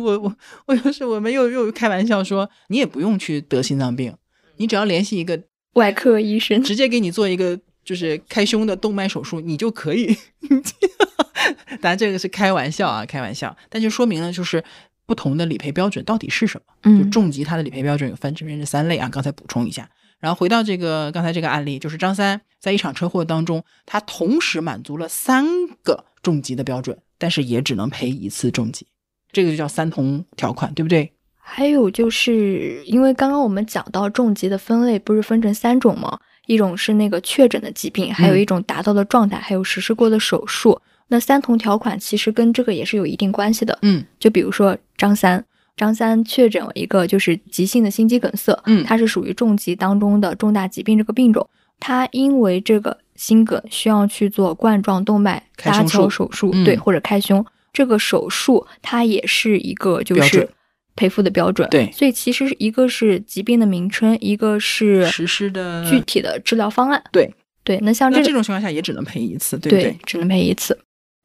我我我就是我们又又开玩笑说，你也不用去得心脏病，你只要联系一个外科医生，直接给你做一个就是开胸的动脉手术，你就可以。当然这个是开玩笑啊，开玩笑，但就说明了就是不同的理赔标准到底是什么。就嗯重疾它的理赔标准有分这边这三类啊，刚才补充一下。然后回到这个刚才这个案例，就是张三在一场车祸当中，他同时满足了三个重疾的标准，但是也只能赔一次重疾，这个就叫三同条款，对不对？还有就是因为刚刚我们讲到重疾的分类不是分成三种吗？一种是那个确诊的疾病，还有一种达到的状态，还有实施过的手术。那三同条款其实跟这个也是有一定关系的。嗯就比如说张三，张三确诊了一个就是急性的心肌梗塞，嗯它是属于重疾当中的重大疾病这个病种，他因为这个心梗需要去做冠状动脉搭桥手术，嗯对，或者开胸，这个手术它也是一个就是赔付的标准。对所以其实一个是疾病的名称，一个是实施的具体的治疗方案。对对，那像这种情况下也只能赔一次，对不对？只能赔一次。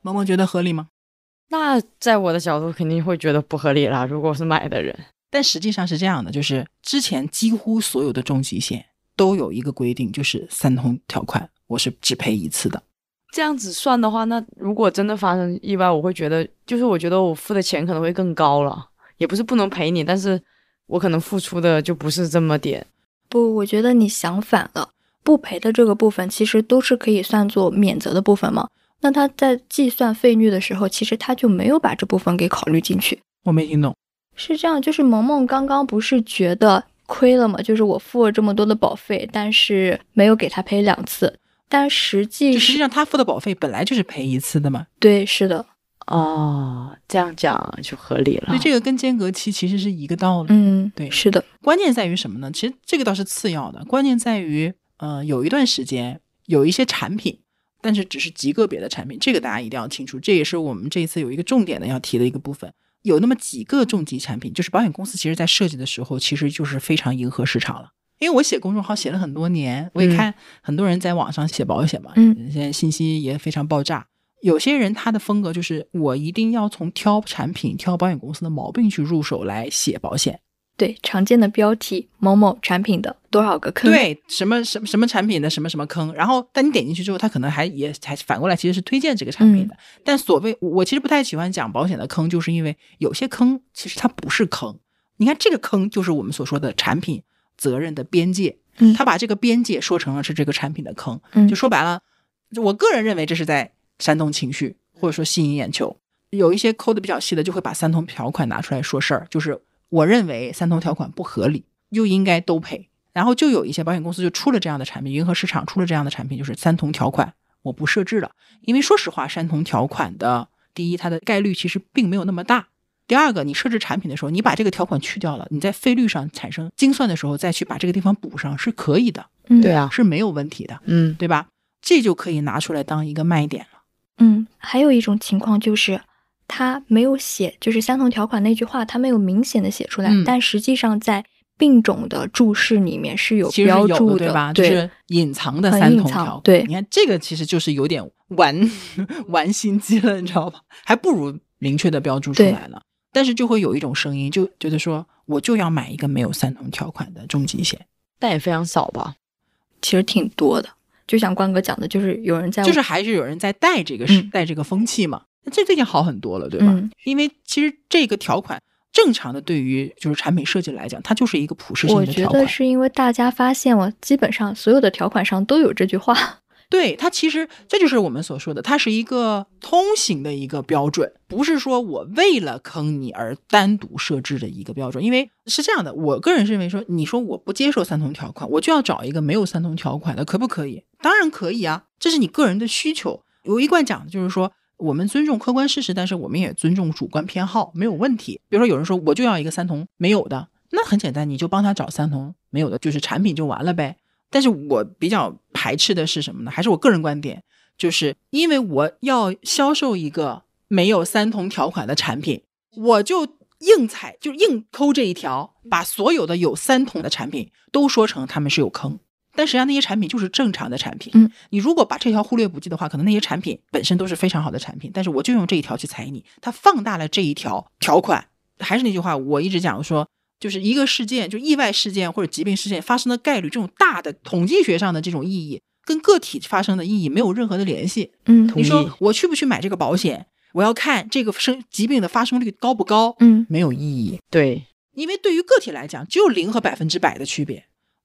萌萌觉得合理吗？那在我的角度肯定会觉得不合理啦。如果是买的人，但实际上是这样的，就是之前几乎所有的重疾险都有一个规定，就是三通条款，我是只赔一次的。这样子算的话，那如果真的发生意外，我会觉得，就是我觉得我付的钱可能会更高了，也不是不能赔你，但是我可能付出的就不是这么点。不，我觉得你想反了，不赔的这个部分其实都是可以算作免责的部分嘛。那他在计算费率的时候，其实他就没有把这部分给考虑进去。我没听懂，是这样，就是萌萌刚刚不是觉得亏了吗？就是我付了这么多的保费，但是没有给他赔两次，但实际实际上他付的保费本来就是赔一次的嘛。对，是的，哦，这样讲就合理了。所以这个跟间隔期其实是一个道理。嗯，对是的，关键在于什么呢？其实这个倒是次要的，关键在于，呃，有一段时间有一些产品，但是只是极个别的产品，这个大家一定要清楚。这也是我们这一次有一个重点的要提的一个部分。有那么几个重疾产品，就是保险公司其实在设计的时候，其实就是非常迎合市场了。因为我写公众号写了很多年，我也看很多人在网上写保险嘛，嗯，现在信息也非常爆炸。有些人他的风格就是我一定要从挑产品、挑保险公司的毛病去入手来写保险。对，常见的标题某某产品的多少个坑，，对，什么什么什么产品的什么什么坑，然后但你点进去之后，它可能还也还反过来其实是推荐这个产品的。但所谓我其实不太喜欢讲保险的坑，就是因为有些坑其实它不是坑。你看这个坑就是我们所说的产品责任的边界，嗯他把这个边界说成了是这个产品的坑，嗯就说白了，我个人认为这是在煽动情绪或者说吸引眼球。有一些抠的比较细的，就会把三通条款拿出来说事儿，就是我认为三同条款不合理，就应该都赔。然后就有一些保险公司就出了这样的产品，云和市场出了这样的产品，就是三同条款我不设置了，因为说实话，三同条款的第一，它的概率其实并没有那么大。第二个，你设置产品的时候，你把这个条款去掉了，你在费率上产生精算的时候再去把这个地方补上是可以的，嗯，对，啊，是没有问题的，嗯，对吧？这就可以拿出来当一个卖点了。嗯，还有一种情况就是。他没有写，就是相同条款那句话，他没有明显的写出来，嗯但实际上在病种的注释里面是有标注对吧？对，就是隐藏的三同条款。对你看这个其实就是有点玩 玩心机了，你知道吧？还不如明确的标注出来了。但是就会有一种声音，就觉得说我就要买一个没有三同条款的重疾险，但也非常少吧。其实挺多的。就像关哥讲的，就是有人在就是还是有人在带这个嗯带这个风气嘛。那这最近好很多了，对吧？嗯因为其实这个条款正常的对于就是产品设计来讲，它就是一个普适性的条款我觉得。是因为大家发现了，基本上所有的条款上都有这句话。对它其实这就是我们所说的，它是一个通行的一个标准，不是说我为了坑你而单独设置的一个标准。因为是这样的，我个人认为说，你说我不接受三通条款，我就要找一个没有三通条款的，可不可以？当然可以啊，这是你个人的需求。我一贯讲的就是说，我们尊重客观事实，但是我们也尊重主观偏好，没有问题。比如说有人说我就要一个三同没有的，那很简单，你就帮他找三同没有的，就是产品就完了呗。但是我比较排斥的是什么呢？还是我个人观点，就是因为我要销售一个没有三同条款的产品，我就硬踩，就硬抠这一条，把所有的有三同的产品都说成他们是有坑。但实际上那些产品就是正常的产品。嗯，你如果把这条忽略不计的话，可能那些产品本身都是非常好的产品，但是我就用这一条去踩你，它放大了这一条条款。还是那句话，我一直讲说，就是一个事件，就意外事件或者疾病事件发生的概率，这种大的统计学上的这种意义，跟个体发生的意义没有任何的联系。嗯你说我去不去买这个保险？我要看这个生疾病的发生率高不高，嗯没有意义。对，因为对于个体来讲，只有零和百分之百的区别。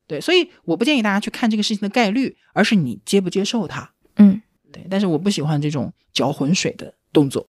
对，所以我不建议大家去看这个事情的概率，而是你接不接受它。嗯对，但是我不喜欢这种搅浑水的动作。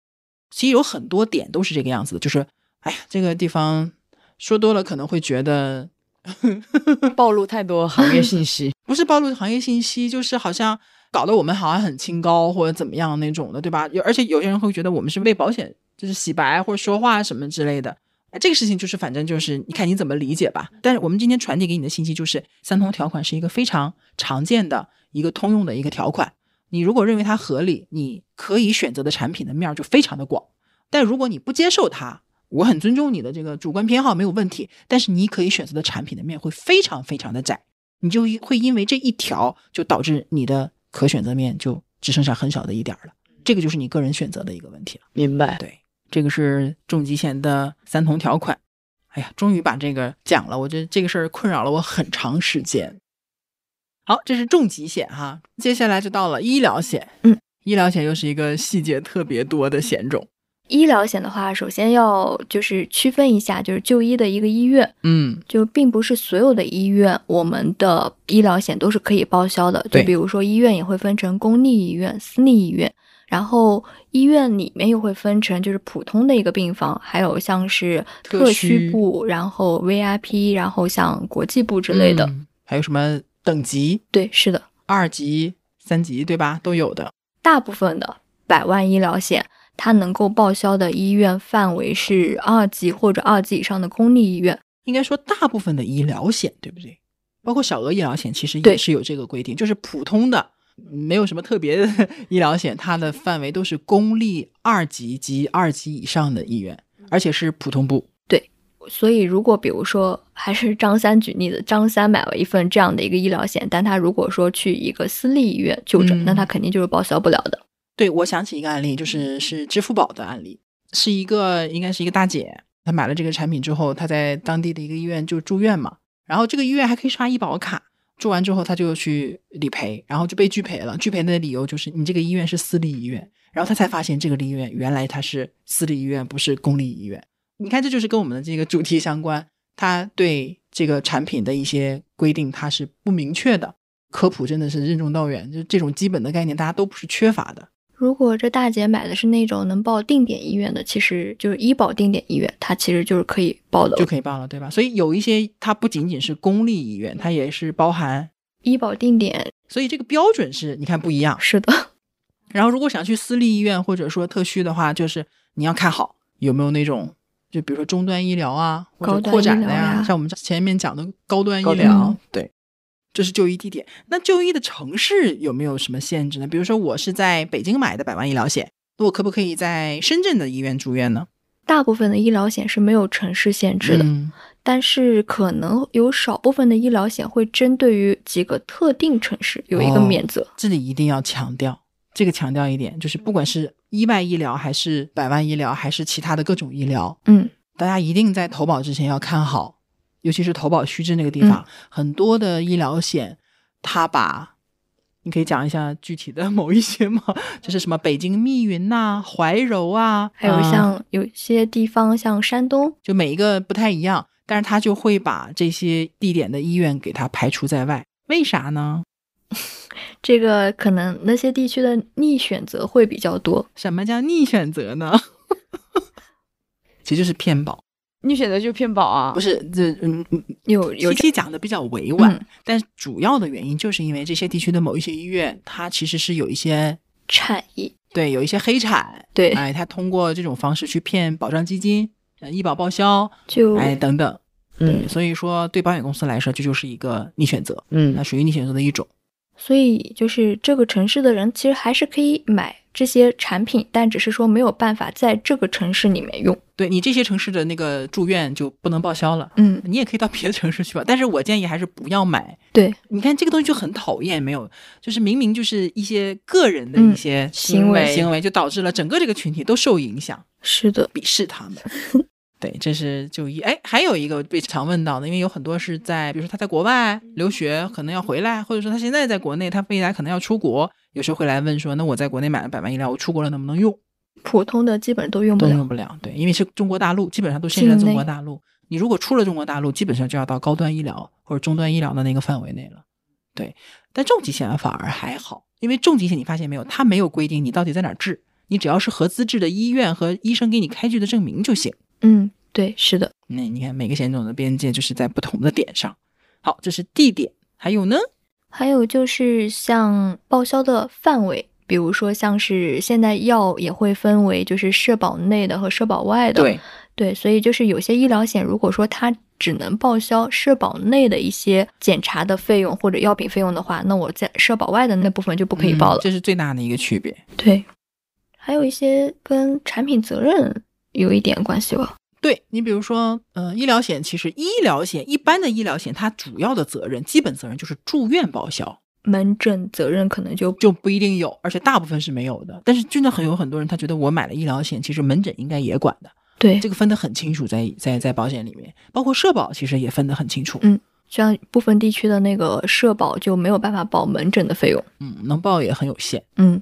其实有很多点都是这个样子的，就是，哎呀，这个地方说多了可能会觉得 暴露太多行业信息。不是暴露行业信息，就是好像搞得我们好像很清高或者怎么样那种的，对吧？有而且有些人会觉得我们是为保险就是洗白或者说话什么之类的。哎，这个事情就是反正就是你看你怎么理解吧。但是我们今天传递给你的信息就是，三通条款是一个非常常见的一个通用的一个条款。你如果认为它合理，你可以选择的产品的面儿就非常的广。但如果你不接受它，我很尊重你的这个主观偏好没有问题，但是你可以选择的产品的面会非常非常的窄。你就会因为这一条，就导致你的可选择面就只剩下很小的一点儿了。这个就是你个人选择的一个问题了。明白。对，这个是重疾险的三同条款。哎呀，终于把这个讲了，我觉得这个事儿困扰了我很长时间。好，这是重疾险哈，接下来就到了医疗险。嗯，医疗险又是一个细节特别多的险种。医疗险的话，首先要就是区分一下，就是就医的一个医院，嗯，就并不是所有的医院，我们的医疗险都是可以报销的。对就比如说医院也会分成公立医院、私立医院，然后医院里面又会分成就是普通的一个病房，还有像是特需部，然后 VIP，然后像国际部之类的。嗯还有什么等级？对，是的，二级、三级，对吧？都有的。大部分的百万医疗险，它能够报销的医院范围是二级或者二级以上的公立医院。应该说，大部分的医疗险，对不对？包括小额医疗险，其实也是有这个规定，就是普通的，没有什么特别的 医疗险，它的范围都是公立二级及二级以上的医院，而且是普通部。对所以，如果比如说还是张三举例子，张三买了一份这样的一个医疗险，但他如果说去一个私立医院就诊，嗯那他肯定就是报销不了的。对，我想起一个案例，就是是支付宝的案例，是一个应该是一个大姐，她买了这个产品之后，她在当地的一个医院就住院嘛，然后这个医院还可以刷医保卡，住完之后他就去理赔，然后就被拒赔了。拒赔的理由就是你这个医院是私立医院，然后他才发现这个医院原来它是私立医院，不是公立医院。你看，这就是跟我们的这个主题相关，他对这个产品的一些规定它是不明确的。科普真的是任重道远，就这种基本的概念大家都不是缺乏的。如果这大姐买的是那种能报定点医院的，其实就是医保定点医院，它其实就是可以报的。就可以报了，对吧？所以有一些它不仅仅是公立医院，它也是包含，医保定点所以这个标准是你看不一样。是的，然后如果想去私立医院或者说特需的话，就是你要看好有没有那种，就比如说终端医疗啊，或者扩展的呀像我们前面讲的高端医疗端，对。这是就医地点，那就医的城市有没有什么限制呢？比如说我是在北京买的百万医疗险，那我可不可以在深圳的医院住院呢？大部分的医疗险是没有城市限制的，嗯但是可能有少部分的医疗险会针对于几个特定城市有一个哦免责。这里一定要强调，这个强调一点，就是不管是意外医疗，还是百万医疗，还是其他的各种医疗，嗯，大家一定在投保之前要看好，尤其是投保须知那个地方，很多的医疗险，它把。你可以讲一下具体的某一些吗？就是什么北京密云呐、怀柔啊，还有啊像有些地方像山东，就每一个不太一样，但是他就会把这些地点的医院给它排除在外。为啥呢？这个可能那些地区的逆选择会比较多。什么叫逆选择呢？其实就是骗保，你选择就骗保啊？不是这嗯嗯，有有七七讲的比较委婉，嗯但主要的原因就是因为这些地区的某一些医院，它其实是有一些产业，对有一些黑产，对，哎，他通过这种方式去骗保障基金、呃医保报销，就哎等等，嗯所以说对保险公司来说，这就是一个逆选择，嗯那属于逆选择的一种。所以就是这个城市的人其实还是可以买这些产品，但只是说没有办法在这个城市里面用。对你这些城市的那个住院就不能报销了，嗯，你也可以到别的城市去吧。但是我建议还是不要买。对，你看这个东西就很讨厌，没有，就是明明就是一些个人的嗯一些行为行为，就导致了整个这个群体都受影响，是的，鄙视他们。对，这是就医。哎，还有一个被常问到的，因为有很多是在，比如说他在国外留学，可能要回来，或者说他现在在国内，他未来可能要出国，有时候会来问说，那我在国内买了百万医疗，我出国了能不能用？普通的基本都用不了。都用不了，对，因为是中国大陆，基本上都限制在中国大陆。你如果出了中国大陆，基本上就要到高端医疗或者中端医疗的那个范围内了。对，但重疾险反而还好，因为重疾险你发现没有，它没有规定你到底在哪儿治，你只要是合资质的医院和医生给你开具的证明就行。嗯，对，是的。那你看每个险种的边界就是在不同的点上。好，这是地点，还有呢？还有就是像报销的范围，比如说像是现在药也会分为就是社保内的和社保外的。对，对，所以就是有些医疗险，如果说它只能报销社保内的一些检查的费用或者药品费用的话，那我在社保外的那部分就不可以报了。嗯这是最大的一个区别。对，还有一些跟产品责任有一点关系吧。对你比如说，呃，医疗险其实医疗险一般的医疗险，它主要的责任基本责任就是住院报销，门诊责任可能就就不一定有，而且大部分是没有的。但是真的很有很多人，他觉得我买了医疗险，其实门诊应该也管的，对这个分得很清楚在，在在保险里面，包括社保其实也分得很清楚。嗯，像部分地区的那个社保就没有办法报门诊的费用。嗯，能报也很有限。嗯，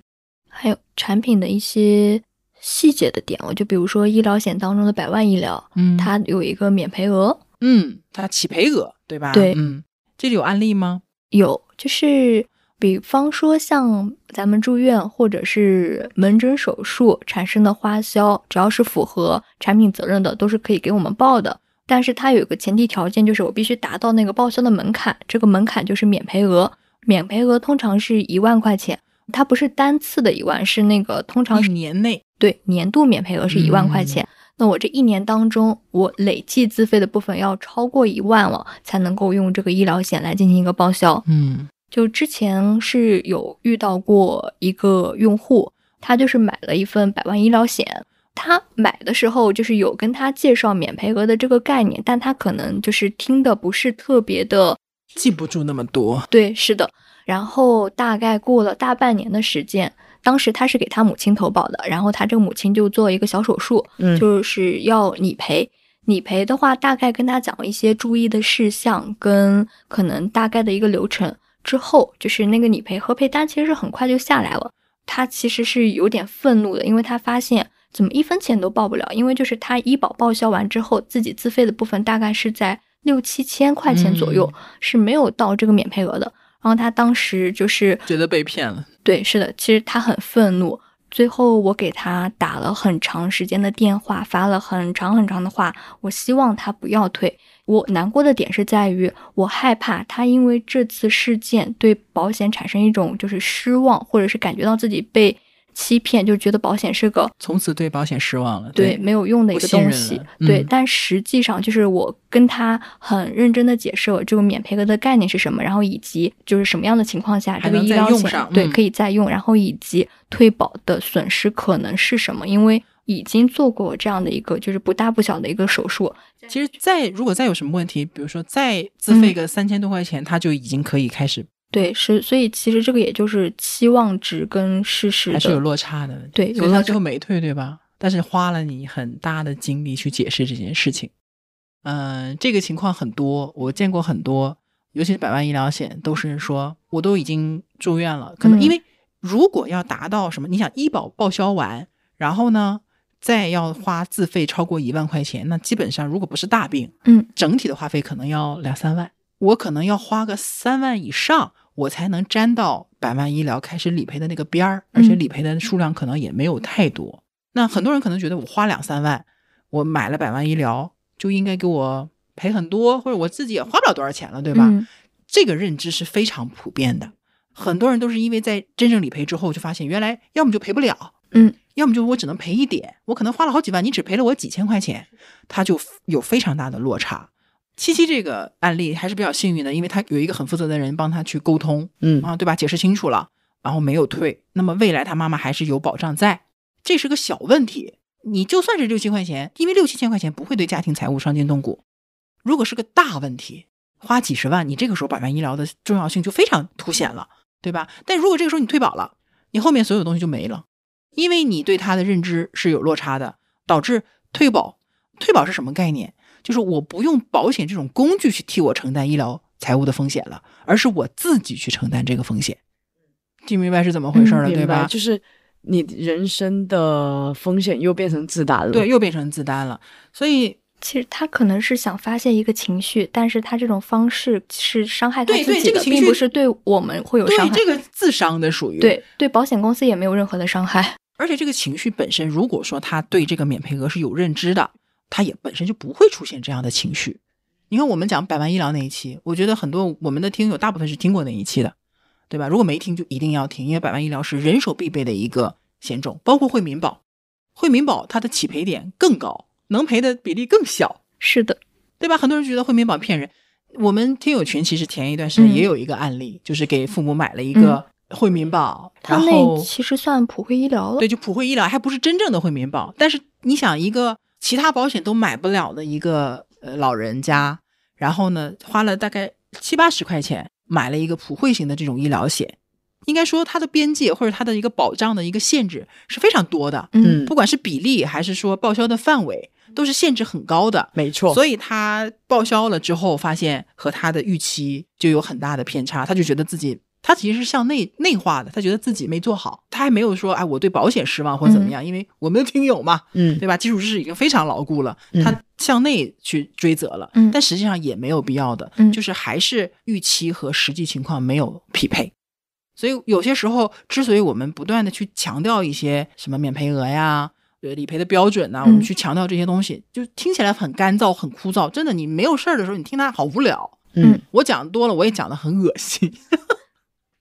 还有产品的一些细节的点，我就比如说医疗险当中的百万医疗，嗯它有一个免赔额，嗯，它起赔额对吧？对嗯，这里有案例吗？有就是比方说像咱们住院或者是门诊手术产生的花销，只要是符合产品责任的，都是可以给我们报的。但是它有一个前提条件，就是我必须达到那个报销的门槛，这个门槛就是免赔额。免赔额通常是一万块钱，它不是单次的一万，是那个通常一是年内对年度免赔额是一万块钱。那我这一年当中，我累计自费的部分要超过一万了，才能够用这个医疗险来进行一个报销。嗯就之前是有遇到过一个用户，他就是买了一份百万医疗险。他买的时候就是有跟他介绍免赔额的这个概念，但他可能就是听的不是特别的记不住那么多。对，是的。然后大概过了大半年的时间，当时他是给他母亲投保的，然后他这个母亲就做一个小手术，嗯就是要理赔。理赔的话，大概跟他讲一些注意的事项，跟可能大概的一个流程之后，就是那个理赔核赔单其实是很快就下来了。他其实是有点愤怒的，因为他发现怎么一分钱都报不了，因为就是他医保报销完之后，自己自费的部分大概是在六七千块钱左右，是没有到这个免赔额的。然后他当时就是觉得被骗了。对，是的，其实他很愤怒。最后我给他打了很长时间的电话，发了很长很长的话，我希望他不要退。我难过的点是在于，我害怕他因为这次事件对保险产生一种就是失望，或者是感觉到自己被欺骗，就觉得保险是个从此对保险失望了。对没有用的一个东西了。对嗯，但实际上就是我跟他很认真的解释了这个免赔额的概念是什么，然后以及就是什么样的情况下这个医疗险对可以再用，然后以及退保的损失可能是什么，因为已经做过这样的一个就是不大不小的一个手术。其实再如果再有什么问题，比如说再自嗯费个三千多块钱，他就已经可以开始对，是所以其实这个也就是期望值跟事实还是有落差的。对所以他最后没退，对吧？但是花了你很大的精力去解释这件事情。嗯、这个情况很多，我见过很多，尤其是百万医疗险，都是说我都已经住院了，可能嗯因为如果要达到什么，你想医保报销完，然后呢再要花自费超过一万块钱，那基本上如果不是大病，嗯，整体的花费可能要两三万，我可能要花个三万以上，我才能沾到百万医疗开始理赔的那个边儿，而且嗯理赔的数量可能也没有太多。那很多人可能觉得我花两三万，我买了百万医疗就应该给我赔很多，或者我自己也花不了多少钱了，对吧？嗯这个认知是非常普遍的。很多人都是因为在真正理赔之后，就发现原来要么就赔不了，嗯，要么就我只能赔一点，我可能花了好几万，你只赔了我几千块钱，他就有非常大的落差。七七这个案例还是比较幸运的，因为他有一个很负责的人帮他去沟通嗯啊，对吧？解释清楚了，然后没有退，那么未来他妈妈还是有保障在，这是个小问题。你就算是六七块钱，因为六七千块钱不会对家庭财务伤筋动骨。如果是个大问题，花几十万，你这个时候百万医疗的重要性就非常凸显了，对吧？但如果这个时候你退保了，你后面所有东西就没了，因为你对他的认知是有落差的，导致退保。退保是什么概念？就是我不用保险这种工具去替我承担医疗财务的风险了，而是我自己去承担这个风险。听明白是怎么回事了，对，吧？就是你人生的风险又变成自担了。对，又变成自担了。所以其实他可能是想发泄一个情绪，但是他这种方式是伤害他对自己的，对这个情绪并不是对我们会有伤害。对这个自伤的属于对对，保险公司也没有任何的伤害。而且这个情绪本身，如果说他对这个免赔额是有认知的，他也本身就不会出现这样的情绪。你看，我们讲百万医疗那一期，我觉得很多我们的听友大部分是听过那一期的，对吧？如果没听，就一定要听，因为百万医疗是人手必备的一个险种，包括惠民保，惠民保它的起赔点更高，能赔的比例更小，是的，对吧？很多人觉得惠民保骗人。我们听友群其实前一段时间嗯也有一个案例，就是给父母买了一个惠民保，他然后那其实算普惠医疗了。对，就普惠医疗还不是真正的惠民保，但是你想一个其他保险都买不了的一个呃老人家，然后呢花了大概七八十块钱买了一个普惠型的这种医疗险，应该说它的边界或者它的一个保障的一个限制是非常多的，嗯不管是比例还是说报销的范围，都是限制很高的。没。错，所以他报销了之后，发现和他的预期就有很大的偏差，他就觉得自己他其实是向内内化的，他觉得自己没做好，他还没有说哎我对保险失望或者怎么样，因为我们的听友嘛，嗯对吧？基础知识已经非常牢固了，嗯他向内去追责了，嗯但实际上也没有必要的，嗯就是还是预期和实际情况没有匹配。所以有些时候，之所以我们不断的去强调一些什么免赔额呀、呃理赔的标准呐、嗯我们去强调这些东西，就听起来很干燥、很枯燥。真的，你没有事儿的时候，你听它好无聊。嗯我讲多了，我也讲的很恶心。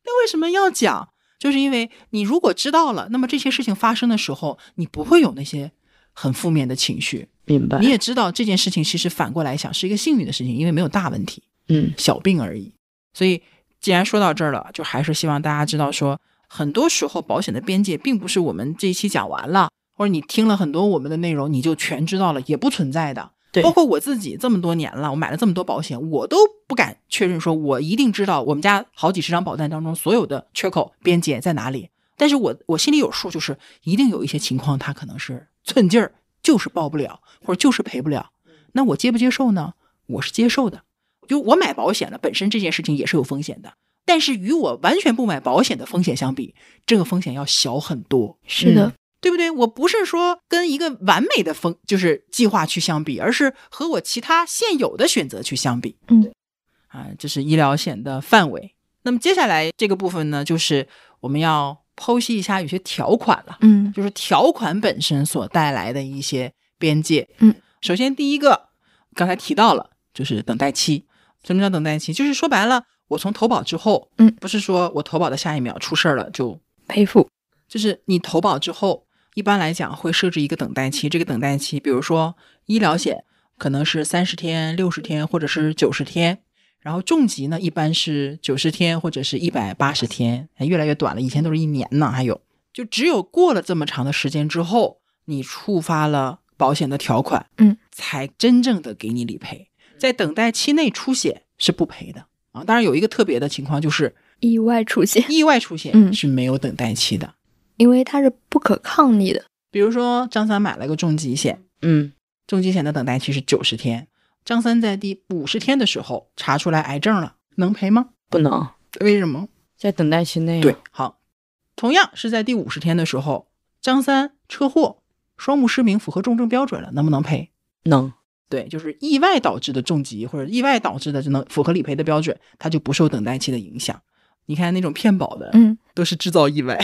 那为什么要讲？就是因为你如果知道了，那么这些事情发生的时候，你不会有那些很负面的情绪。明白你，也知道这件事情其实反过来想是一个幸运的事情，因为没有大问题。嗯小病而已。所以，既然说到这儿了，就还是希望大家知道说，很多时候保险的边界并不是我们这一期讲完了，或者你听了很多我们的内容你就全知道了，也不存在的。对包括我自己这么多年了，我买了这么多保险，我都不敢确认说我一定知道我们家好几十张保单当中所有的缺口边界在哪里。但是我我心里有数，就是一定有一些情况它可能是寸劲儿，就是报不了，或者就是赔不了。那我接不接受呢？我是接受的。就我买保险了，本身这件事情也是有风险的，但是与我完全不买保险的风险相比，这个风险要小很多，是的，对不对？我不是说跟一个完美的风就是计划去相比，而是和我其他现有的选择去相比。嗯，啊，这是医疗险的范围。那么接下来这个部分呢，就是我们要剖析一下有些条款了。嗯就是条款本身所带来的一些边界。嗯，首先第一个，刚才提到了，就是等待期。什么叫等待期？就是说白了，我从投保之后，嗯，不是说我投保的下一秒出事儿了就，赔付，就是你投保之后，一般来讲会设置一个等待期。这个等待期，比如说医疗险可能是三十天、六十天或者是九十天。然后重疾呢，一般是九十天或者是一百八十天，哎越来越短了。以前都是一年呢，还有就只有过了这么长的时间之后，你触发了保险的条款，嗯，才真正的给你理赔。在等待期内出险是不赔的啊。当然有一个特别的情况，就是意外出险，意外出险嗯是没有等待期的。因为它是不可抗力的。比如说张三买了个重疾险，嗯重疾险的等待期是九十天，张三在第五十天的时候查出来癌症了，能赔吗？不能为什么？在等待期内啊对，好，同样是在第五十天的时候，张三车祸，双目失明，符合重症标准了，能不能赔？能对，就是意外导致的重疾或者意外导致的就能符合理赔的标准，它就不受等待期的影响。你看那种骗保的，嗯，都是制造意外，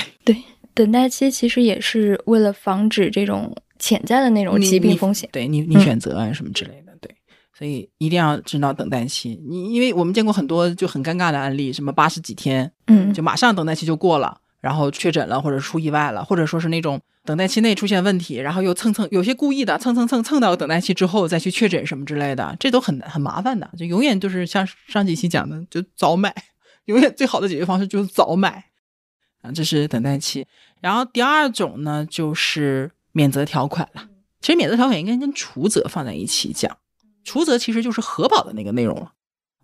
等待期其实也是为了防止这种潜在的那种疾病风险。对你你嗯选择啊什么之类的，对，所以一定要知道等待期。你因为我们见过很多就很尴尬的案例，什么八十几天嗯就马上等待期就过了，然后确诊了或者出意外了，或者说是那种等待期内出现问题，然后又蹭蹭有些故意的蹭蹭蹭蹭到等待期之后再去确诊什么之类的，这都很很麻烦的，就永远就是像上几期讲的，就早买，永远最好的解决方式就是早买啊，这是等待期。然后第二种呢，就是免责条款了。其实免责条款应该跟除责放在一起讲，除责其实就是核保的那个内容了。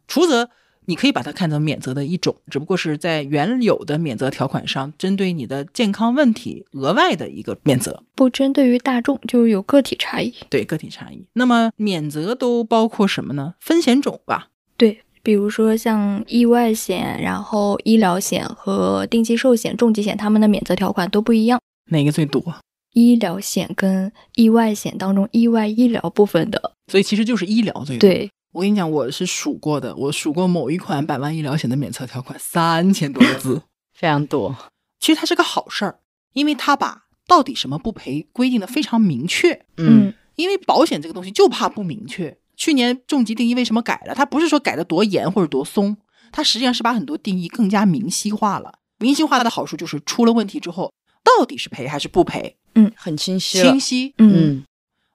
除责你可以把它看成免责的一种，只不过是在原有的免责条款上，针对你的健康问题额外的一个免责，不针对于大众，就是有个体差异。对个体差异。那么免责都包括什么呢？风险种吧，对，比如说像意外险，然后医疗险和定期寿险、重疾险，它们的免责条款都不一样。哪个最多？医疗险跟意外险当中，意外医疗部分的，所以其实就是医疗最多。对，我跟你讲，我是数过的，我数过某一款百万医疗险的免责条款三千多个字。非常多。其实它是个好事儿，因为它把到底什么不赔规定的非常明确。嗯，因为保险这个东西就怕不明确。去年重疾定义为什么改了？它不是说改的多严或者多松，它实际上是把很多定义更加明晰化了。明晰化的好处就是出了问题之后，到底是赔还是不赔，嗯很清晰清。晰。嗯嗯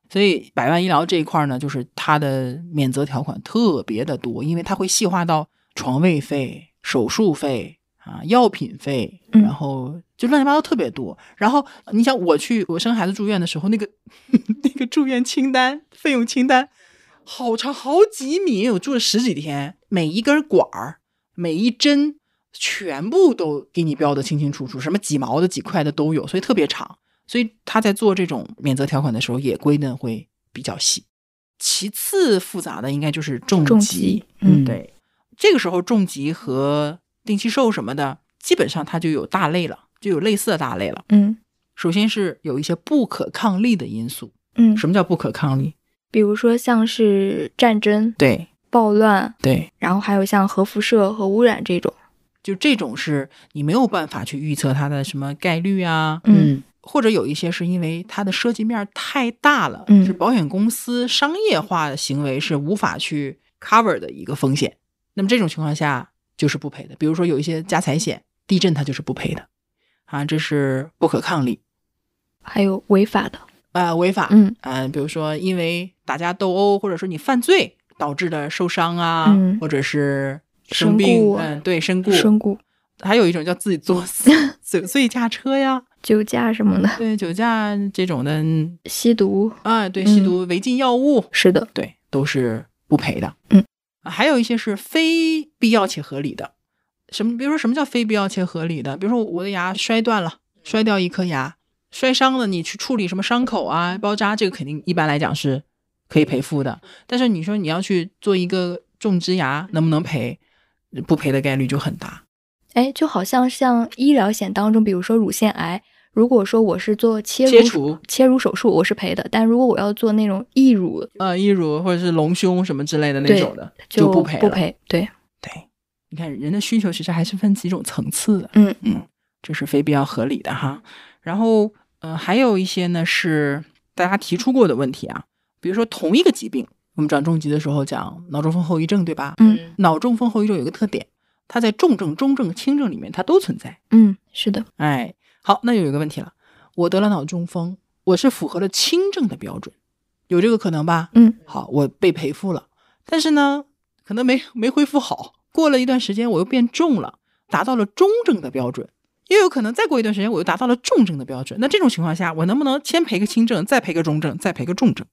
所以百万医疗这一块呢，就是它的免责条款特别的多，因为它会细化到床位费、手术费啊、药品费，嗯然后就乱七八糟特别多。然后你想，我去我生孩子住院的时候，那个 那个住院清单、费用清单好长，好几米，我住了十几天，每一根管儿、每一针全部都给你标的清清楚楚，什么几毛的、几块的都有，所以特别长。所以他在做这种免责条款的时候，也规定会比较细。其次复杂的应该就是重重疾疾，嗯对，这个时候重疾和定期寿什么的，基本上它就有大类了，就有类似的大类了。嗯首先是有一些不可抗力的因素。嗯，什么叫不可抗力？比如说像是战争、对暴乱，对，然后还有像核辐射和污染这种。就这种是你没有办法去预测它的什么概率啊，嗯或者有一些是因为它的涉及面太大了，嗯是保险公司商业化的行为是无法去 cover 的一个风险。那么这种情况下就是不赔的。比如说有一些家财险，地震它就是不赔的，啊，这是不可抗力还有违法的。啊、违法。嗯嗯、比如说因为打架斗殴，或者说你犯罪导致的受伤啊，嗯或者是生病，故嗯，对，身故。身故、还有一种叫自己作死，酒醉驾车呀，酒驾什么的，对，酒驾这种的，嗯吸毒。啊，对，嗯吸毒、违禁药物，是的，对，都是不赔的。嗯啊，还有一些是非必要且合理的。什么？比如说什么叫非必要且合理的？比如说我的牙摔断了，摔掉一颗牙，摔伤了，你去处理什么伤口啊、包扎，这个肯定一般来讲是可以赔付的。但是你说你要去做一个种植牙，能不能赔？不赔的概率就很大。哎，就好像像医疗险当中，比如说乳腺癌，如果说我是做切除切乳手术，我是赔的；但如果我要做那种义乳，呃，义乳或者是隆胸什么之类的那种的，就不赔。不赔。对，对，你看人的需求其实还是分几种层次的。嗯嗯，这是非必要合理的哈。然后，呃，还有一些呢是大家提出过的问题啊，比如说同一个疾病，我们讲重疾的时候讲脑中风后遗症，对吧？嗯脑中风后遗症有一个特点，它在重症、中症、轻症里面它都存在。嗯，是的，哎，好，那有一个问题了，我得了脑中风，我是符合了轻症的标准，有这个可能吧？嗯好，我被赔付了，但是呢，可能没没恢复好，过了一段时间我又变重了，达到了中症的标准，也有可能再过一段时间我又达到了重症的标准。那这种情况下，我能不能先赔个轻症，再赔个中症，再赔个重症？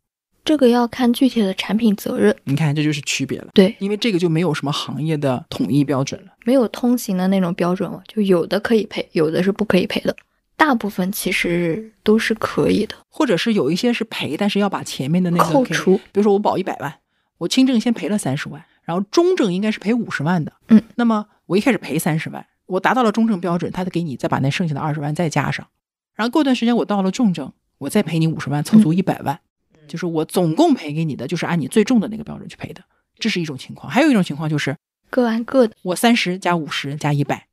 这个要看具体的产品责任。你看，这就是区别了，对，因为这个就没有什么行业的统一标准了。没有通行的那种标准了，就有的可以赔，有的是不可以赔的。大部分其实都是可以的，或者是有一些是赔，但是要把前面的那个扣除。比如说我保一百万，我轻症先赔了三十万，然后中症应该是赔五十万的。嗯，那么我一开始赔三十万，我达到了中症标准，他得给你再把那剩下的二十万再加上，然后过段时间我到了重症，我再赔你五十万，凑足一百万，就是我总共赔给你的就是按你最重的那个标准去赔的，这是一种情况。还有一种情况就是各按各的。我三十加五十加一百，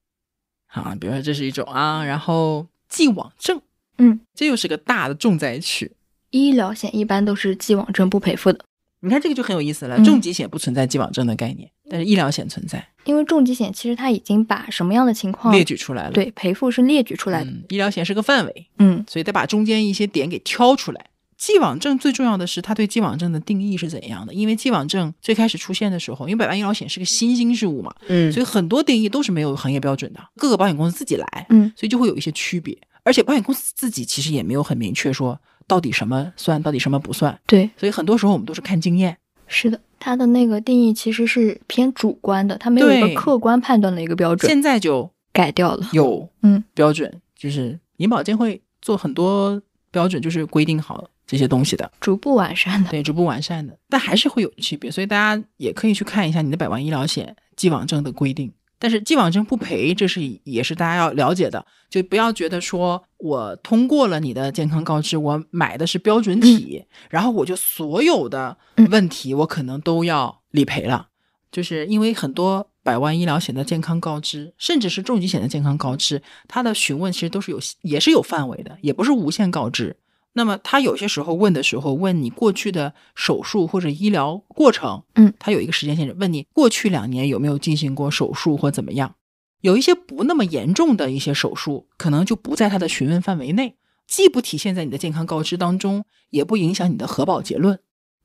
啊，比如说这是一种啊，然后既往症，嗯，这又是个大的重灾区。医疗险一般都是既往症不赔付的，你看这个就很有意思了，嗯重疾险不存在既往症的概念，但是医疗险存在，因为重疾险其实它已经把什么样的情况列举出来了。，对赔付是列举出来的。嗯，医疗险是个范围，嗯所以得把中间一些点给挑出来。既往症最重要的是它对既往症的定义是怎样的？因为既往症最开始出现的时候，因为百万医疗险是个新兴事物嘛，嗯所以很多定义都是没有行业标准的，各个保险公司自己来，嗯所以就会有一些区别。而且保险公司自己其实也没有很明确说到底什么算，到底什么不算，对，所以很多时候我们都是看经验。是的，它的那个定义其实是偏主观的，它没有一个客观判断的一个标准，现在就改掉了。有嗯标准，就是银保监会做很多标准，就是规定好这些东西的，逐步完善的。对，逐步完善的，但还是会有区别，所以大家也可以去看一下你的百万医疗险既往症的规定。但是既往症不赔，这是也是大家要了解的，就不要觉得说我通过了你的健康告知，我买的是标准体，然后我就所有的嗯问题我可能都要理赔了，就是因为很多百万医疗险的健康告知，甚至是重疾险的健康告知，它的询问其实都是有也是有范围的，也不是无限告知。那么他有些时候问的时候，问你过去的手术或者医疗过程，嗯，他有一个时间限制，问你过去两年有没有进行过手术或怎么样。有一些不那么严重的一些手术，可能就不在他的询问范围内，既不体现在你的健康告知当中，也不影响你的核保结论。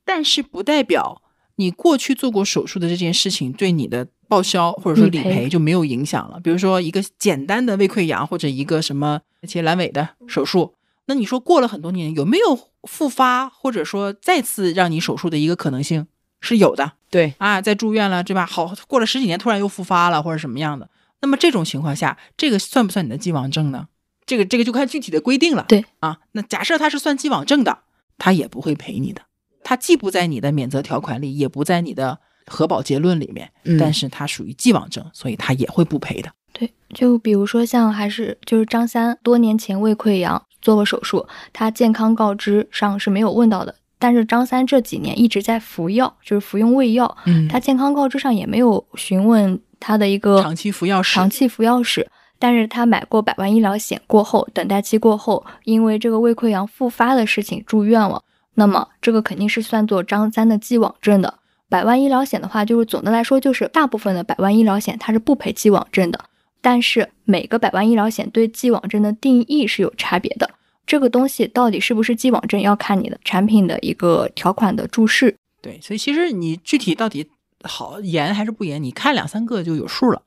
但是不代表你过去做过手术的这件事情对你的报销或者说理赔就没有影响了。比如说一个简单的胃溃疡或者一个什么切阑尾的手术，那你说过了很多年有没有复发或者说再次让你手术的一个可能性是有的对，啊？在住院了对吧？好，过了十几年突然又复发了或者什么样的，那么这种情况下，这个算不算你的既往症呢？这个这个就看具体的规定了。对啊，那假设他是算既往症的，他也不会赔你的。它既不在你的免责条款里，也不在你的核保结论里面，嗯但是它属于既往症，所以它也会不赔的。对，就比如说像还是就是张三多年前胃溃疡做过手术，他健康告知上是没有问到的，但是张三这几年一直在服药，就是服用胃药，嗯他健康告知上也没有询问他的一个长期服药史长期服药史。但是他买过百万医疗险过后，等待期过后，因为这个胃溃疡复发的事情住院了，那么这个肯定是算作张三的既往症的。百万医疗险的话，就是总的来说，就是大部分的百万医疗险它是不赔既往症的，但是每个百万医疗险对既往症的定义是有差别的。这个东西到底是不是既往症，要看你的产品的一个条款的注释。对，所以其实你具体到底好严还是不严，你看两三个就有数了。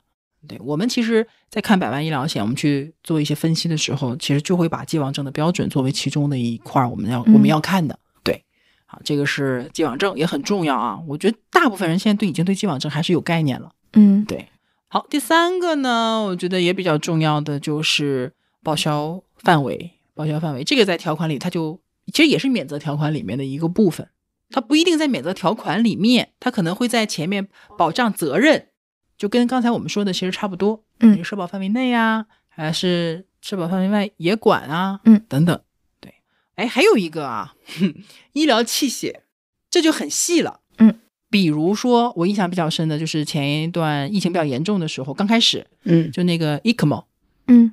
对我们其实，在看百万医疗险，我们去做一些分析的时候，其实就会把既往症的标准作为其中的一块儿，我们要我们嗯要看的。对，好，这个是既往症也很重要啊。我觉得大部分人现在对已经对既往症还是有概念了。嗯，对，好，第三个呢，我觉得也比较重要的就是报销范围，报销范围这个在条款里它就其实也是免责条款里面的一个部分，它不一定在免责条款里面，它可能会在前面保障责任，就跟刚才我们说的其实差不多，嗯社保范围内啊，还是社保范围外也管啊，嗯，等等，对，哎，还有一个啊，哼 医疗器械，这就很细了。嗯，比如说我印象比较深的就是前一段疫情比较严重的时候，刚开始嗯，就那个 ECMO，嗯。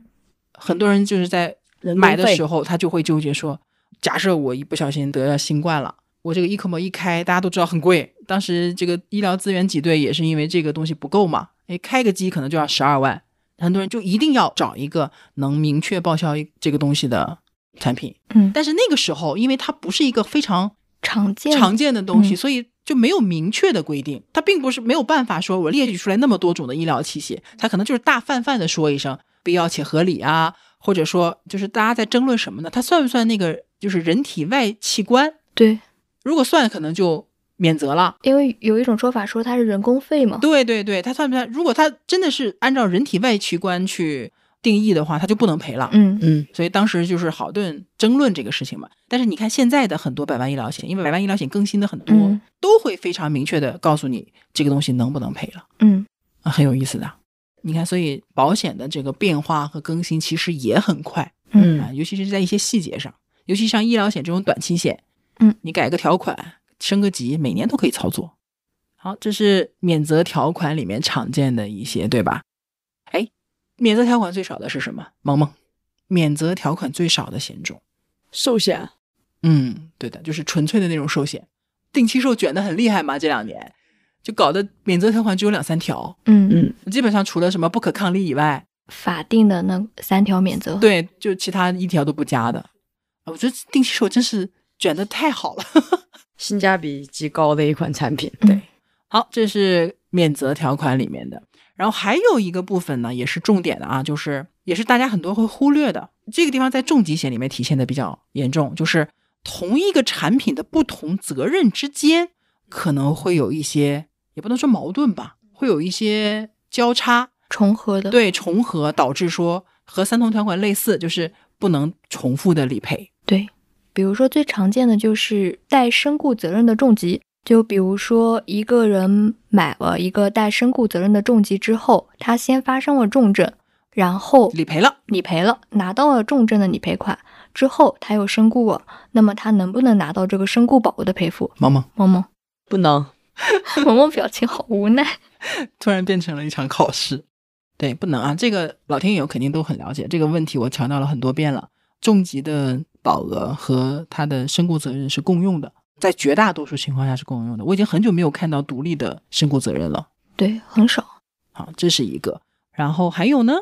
很多人就是在买的时候，他就会纠结说，假设我一不小心得了新冠了，我这个 ECMO 一开，大家都知道很贵，当时这个医疗资源挤兑也是因为这个东西不够嘛，哎，开个机可能就要十二万，很多人就一定要找一个能明确报销这个东西的产品，嗯，但是那个时候，因为它不是一个非常常见。常见的东西，嗯。所以就没有明确的规定。它并不是没有办法说我列举出来那么多种的医疗器械，它可能就是大泛泛的说一声必要且合理啊，或者说就是大家在争论什么呢？它算不算那个就是人体外器官？对，如果算，可能就免责了。因为有一种说法说它是人工肺嘛。对对对，它算不算？如果它真的是按照人体外器官去定义的话，它就不能赔了。嗯嗯所以当时就是好顿争论这个事情嘛。但是你看现在的很多百万医疗险，因为百万医疗险更新的很多，嗯都会非常明确的告诉你这个东西能不能赔了嗯啊，很有意思的。你看，所以保险的这个变化和更新其实也很快嗯啊，尤其是在一些细节上，尤其像医疗险这种短期险，嗯，你改个条款升个级，每年都可以操作。好，这是免责条款里面常见的一些，对吧？哎，免责条款最少的是什么？萌萌，免责条款最少的险种。寿险嗯，对的，就是纯粹的那种寿险，定期寿卷的很厉害嘛，这两年就搞得免责条款只有两三条，嗯嗯基本上除了什么不可抗力以外，法定的那三条免责。对，就其他一条都不加的。啊我觉得定期寿真是卷的太好了。性价比极高的一款产品。对，好，这是免责条款里面的。然后还有一个部分呢，也是重点的啊，就是也是大家很多会忽略的。这个地方在重疾险里面体现的比较严重，就是同一个产品的不同责任之间可能会有一些，也不能说矛盾吧，会有一些交叉，重合的。对重合，导致说和三同条款类似，就是不能重复的理赔。对，比如说最常见的就是带身故责任的重疾，就比如说一个人买了一个带身故责任的重疾之后，他先发生了重症，然后理赔了，理赔了，拿到了重症的理赔款之后，他又身故了，那么他能不能拿到这个身故保额的赔付？萌萌萌萌，不能，萌萌表情好无奈。突然变成了一场考试。对，不能啊！这个老天友肯定都很了解这个问题，我强调了很多遍了。重疾的保额和他的身故责任是共用的，在绝大多数情况下是共用的。我已经很久没有看到独立的身故责任了。对，很少。好，这是一个。然后还有呢？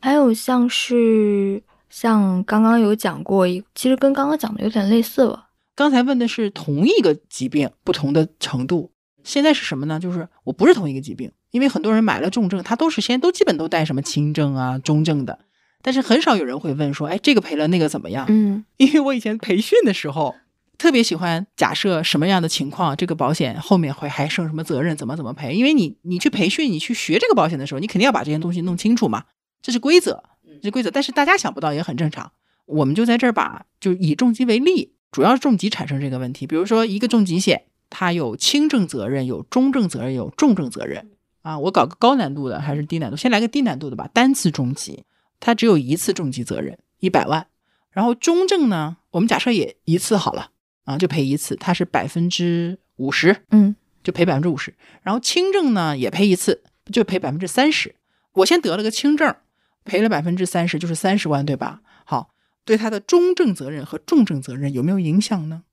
还有像是像刚刚有讲过一，其实跟刚刚讲的有点类似了。刚才问的是同一个疾病不同的程度，现在是什么呢？就是我不是同一个疾病，因为很多人买了重症，他都是现在都基本都带什么轻症啊、中症的，但是很少有人会问说，哎，这个赔了那个怎么样？嗯因为我以前培训的时候，特别喜欢假设什么样的情况，这个保险后面会还剩什么责任，怎么怎么赔。因为你你去培训，你去学这个保险的时候，你肯定要把这些东西弄清楚嘛，这是规则，这是规则。但是大家想不到也很正常。我们就在这儿把就以重疾为例，主要是重疾产生这个问题。比如说一个重疾险，它有轻症责任、有中症责任、有重症责任啊。我搞个高难度的还是低难度？先来个低难度的吧。单次重疾，它只有一次重疾责任，一百万。然后中症呢，我们假设也一次好了啊，就赔一次，它是百分之五十，嗯，就赔百分之五十。然后轻症呢也赔一次，就赔百分之三十。我先得了个轻症，赔了百分之三十，就是三十万，对吧？好，对他的中症责任和重症责任有没有影响呢？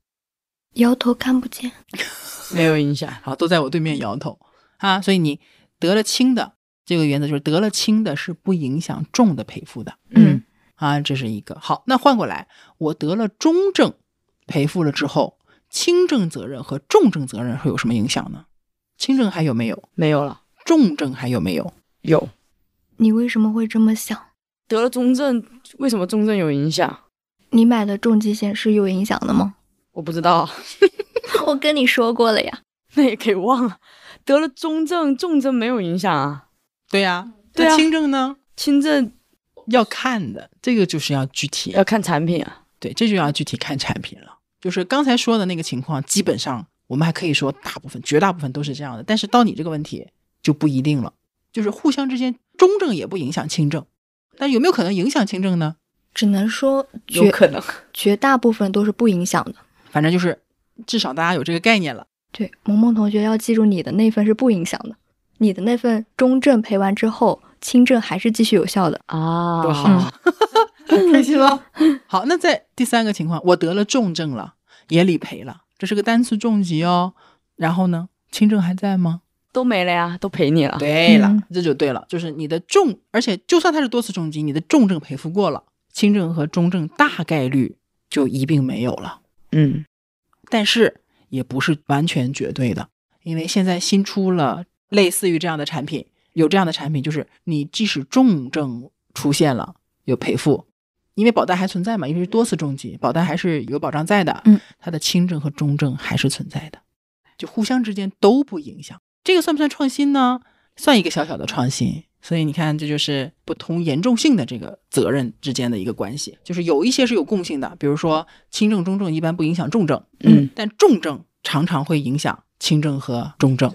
摇头看不见。没有影响。好，都在我对面摇头啊。所以你得了轻的，这个原则就是得了轻的是不影响重的赔付的。嗯啊，这是一个好。那换过来，我得了中症赔付了之后，轻症责任和重症责任会有什么影响呢？轻症还有没有？没有了，重症还有没有？有你为什么会这么想？得了重症，为什么重症有影响？你买的重疾险是有影响的吗？我不知道，我跟你说过了呀。那也给忘了。得了中症，重症没有影响啊。对呀、对啊那轻症呢？轻症要看的，这个就是要具体要看产品啊。对，这就要具体看产品了。就是刚才说的那个情况，基本上我们还可以说大部分、绝大部分都是这样的。但是到你这个问题就不一定了，就是互相之间中症也不影响轻症，但有没有可能影响轻症呢？只能说有可能。绝大部分都是不影响的。反正就是至少大家有这个概念了。对，萌萌同学要记住，你的那份是不影响的，你的那份中症赔完之后，轻症还是继续有效的。啊，多好，开心了。好，那在第三个情况，我得了重症了，也理赔了，这是个单次重疾哦。然后呢，轻症还在吗？都没了呀，都赔你了。对了，嗯这就对了，就是你的重，而且就算它是多次重疾，你的重症赔付过了，轻症和中症大概率就一并没有了。嗯，但是也不是完全绝对的，因为现在新出了类似于这样的产品，有这样的产品，就是你即使重症出现了有赔付，因为保单还存在嘛，因为是多次重疾，保单还是有保障在的，嗯，它的轻症和中症还是存在的，就互相之间都不影响。这个算不算创新呢？算一个小小的创新。所以你看，这就是不同严重性的这个责任之间的一个关系，就是有一些是有共性的，比如说轻症、中症一般不影响重症，嗯，但重症常常会影响轻症和中症。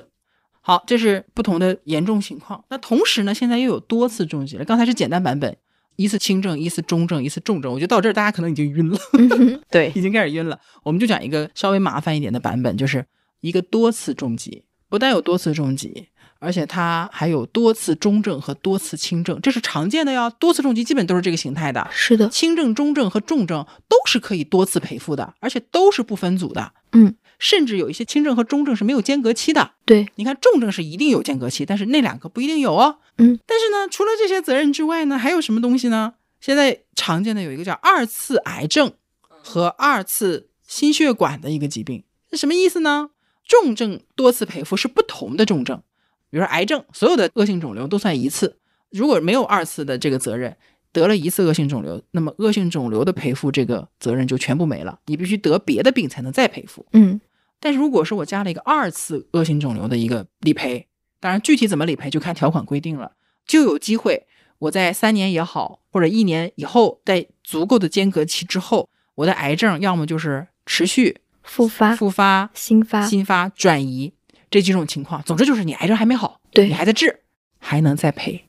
好，这是不同的严重情况。那同时呢，现在又有多次重疾了。刚才是简单版本，一次轻症，一次中症，一次重症。我觉得到这儿大家可能已经晕了，嗯 对已经开始晕了。我们就讲一个稍微麻烦一点的版本，就是一个多次重疾，不但有多次重疾，而且它还有多次中症和多次轻症，这是常见的呀。多次重疾基本都是这个形态的，是的，轻症、中症和重症都是可以多次赔付的，而且都是不分组的。嗯，甚至有一些轻症和中症是没有间隔期的。对，你看重症是一定有间隔期，但是那两个不一定有哦。嗯，但是呢，除了这些责任之外呢，还有什么东西呢？现在常见的有一个叫二次癌症和二次心血管的一个疾病，是什么意思呢？重症多次赔付是不同的重症，比如说癌症，所有的恶性肿瘤都算一次，如果没有二次的这个责任，得了一次恶性肿瘤，那么恶性肿瘤的赔付这个责任就全部没了，你必须得别的病才能再赔付。嗯但是如果是我加了一个二次恶性肿瘤的一个理赔，当然具体怎么理赔就看条款规定了，就有机会我在三年也好，或者一年以后，在足够的间隔期之后，我的癌症要么就是持续复发、复发、新发，新发、转移这几种情况，总之就是你癌症还没好，对你还在治，还能再赔，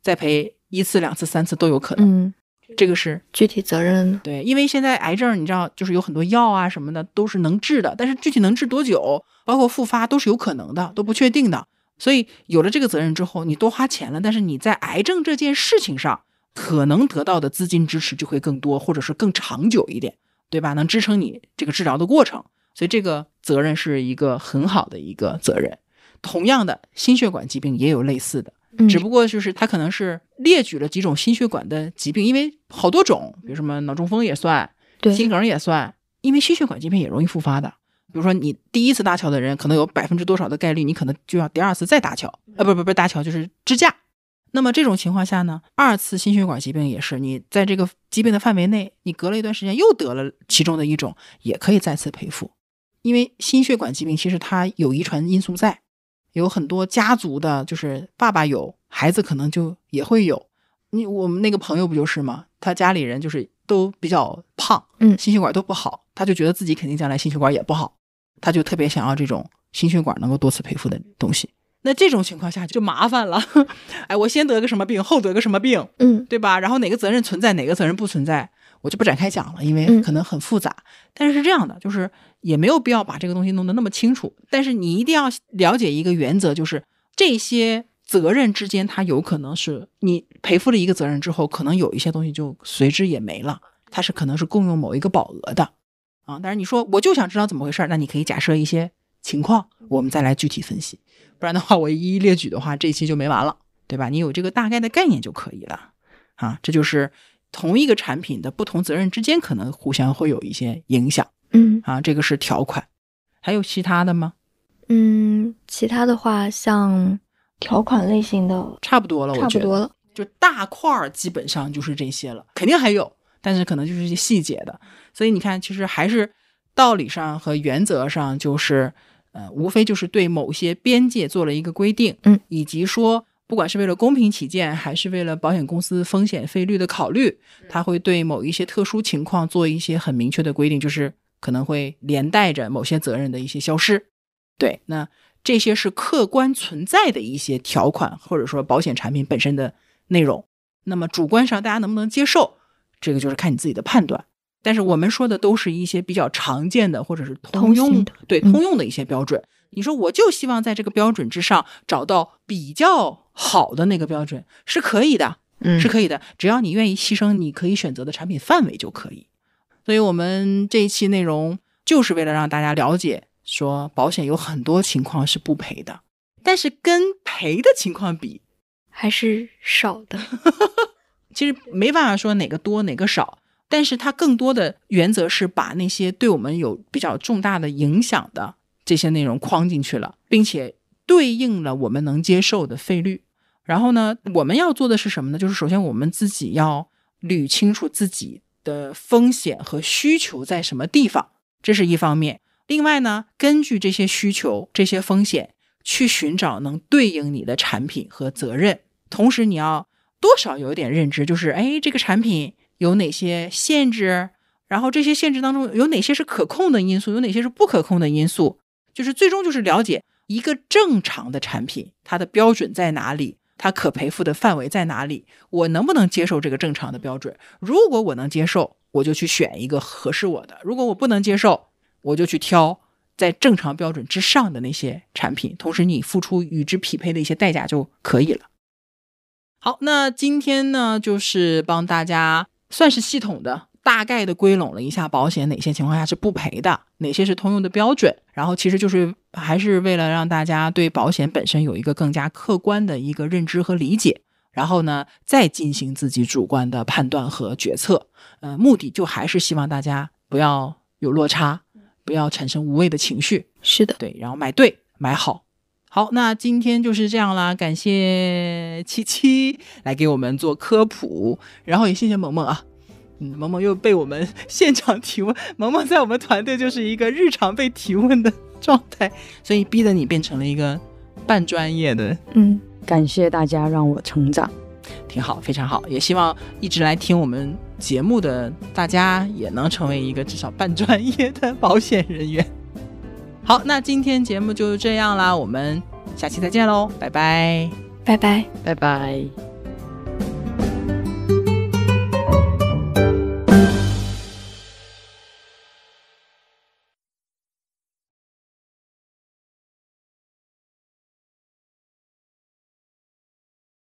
再赔一次、两次、三次都有可能。嗯，这个是具体责任对，因为现在癌症你知道，就是有很多药啊什么的都是能治的，但是具体能治多久，包括复发都是有可能的，都不确定的。所以有了这个责任之后，你多花钱了，但是你在癌症这件事情上可能得到的资金支持就会更多，或者是更长久一点，对吧？能支撑你这个治疗的过程。所以这个责任是一个很好的一个责任。同样的，心血管疾病也有类似的，嗯只不过就是它可能是列举了几种心血管的疾病，因为好多种，比如什么脑中风也算，对心梗也算，因为心血管疾病也容易复发的。比如说你第一次搭桥的人，可能有百分之多少的概率，你可能就要第二次再搭桥，呃，不不不，搭桥就是支架。那么这种情况下呢，二次心血管疾病也是，你在这个疾病的范围内，你隔了一段时间又得了其中的一种，也可以再次赔付。因为心血管疾病其实它有遗传因素在，有很多家族的，就是爸爸有，孩子可能就也会有。你我们那个朋友不就是吗？他家里人就是都比较胖，嗯心血管都不好，他就觉得自己肯定将来心血管也不好，他就特别想要这种心血管能够多次赔付的东西。那这种情况下就麻烦了，哎，我先得个什么病，后得个什么病，嗯对吧？然后哪个责任存在，哪个责任不存在，我就不展开讲了，因为嗯可能很复杂。但是是这样的，就是也没有必要把这个东西弄得那么清楚。但是你一定要了解一个原则，就是这些责任之间，它有可能是你赔付了一个责任之后，可能有一些东西就随之也没了，它是可能是共用某一个保额的啊。但是你说我就想知道怎么回事儿，那你可以假设一些情况，我们再来具体分析。不然的话，我一一列举的话，这一期就没完了，对吧？你有这个大概的概念就可以了啊。这就是同一个产品的不同责任之间可能互相会有一些影响嗯啊。这个是条款，还有其他的吗？嗯，其他的话像条款类型的差不多了，我觉得差不多了。就大块儿基本上就是这些了，肯定还有，但是可能就是一些细节的。所以你看，其实还是道理上和原则上，就是呃，无非就是对某些边界做了一个规定，嗯，以及说，不管是为了公平起见，还是为了保险公司风险费率的考虑，它会对某一些特殊情况做一些很明确的规定，就是可能会连带着某些责任的一些消失。对，那这些是客观存在的一些条款，或者说保险产品本身的内容。那么主观上大家能不能接受，这个就是看你自己的判断。但是我们说的都是一些比较常见的，或者是通用通的嗯对通用的一些标准。你说我就希望在这个标准之上找到比较好的那个标准，是可以的，嗯是可以的，只要你愿意牺牲你可以选择的产品范围就可以。所以我们这一期内容就是为了让大家了解，说保险有很多情况是不赔的，但是跟赔的情况比，还是少的。其实没办法说哪个多哪个少，但是它更多的原则是把那些对我们有比较重大的影响的这些内容框进去了，并且对应了我们能接受的费率。然后呢，我们要做的是什么呢？就是首先我们自己要捋清楚自己的风险和需求在什么地方，这是一方面。另外呢，根据这些需求、这些风险，去寻找能对应你的产品和责任。同时，你要多少有一点认知，就是哎，这个产品有哪些限制，然后这些限制当中有哪些是可控的因素，有哪些是不可控的因素，就是最终就是了解一个正常的产品它的标准在哪里，它可赔付的范围在哪里，我能不能接受这个正常的标准？如果我能接受，我就去选一个合适我的；如果我不能接受，我就去挑在正常标准之上的那些产品，同时你付出与之匹配的一些代价就可以了。好，那今天呢，就是帮大家算是系统的、大概的归拢了一下保险哪些情况下是不赔的，哪些是通用的标准。然后其实就是还是为了让大家对保险本身有一个更加客观的一个认知和理解，然后呢，再进行自己主观的判断和决策。呃，目的就还是希望大家不要有落差，不要产生无谓的情绪。是的，对，然后买对买好。好，那今天就是这样啦，感谢七七来给我们做科普，然后也谢谢萌萌啊，嗯，萌萌又被我们 现场提问，萌萌在我们团队就是一个日常被提问的 状态，所以逼得你变成了一个半专业的，嗯，感谢大家让我成长。挺好，非常好，也希望一直来听我们节目的大家也能成为一个至少半专业的 保险人员。好，那今天节目就这样啦，我们下期再见喽，拜拜。拜拜。拜拜。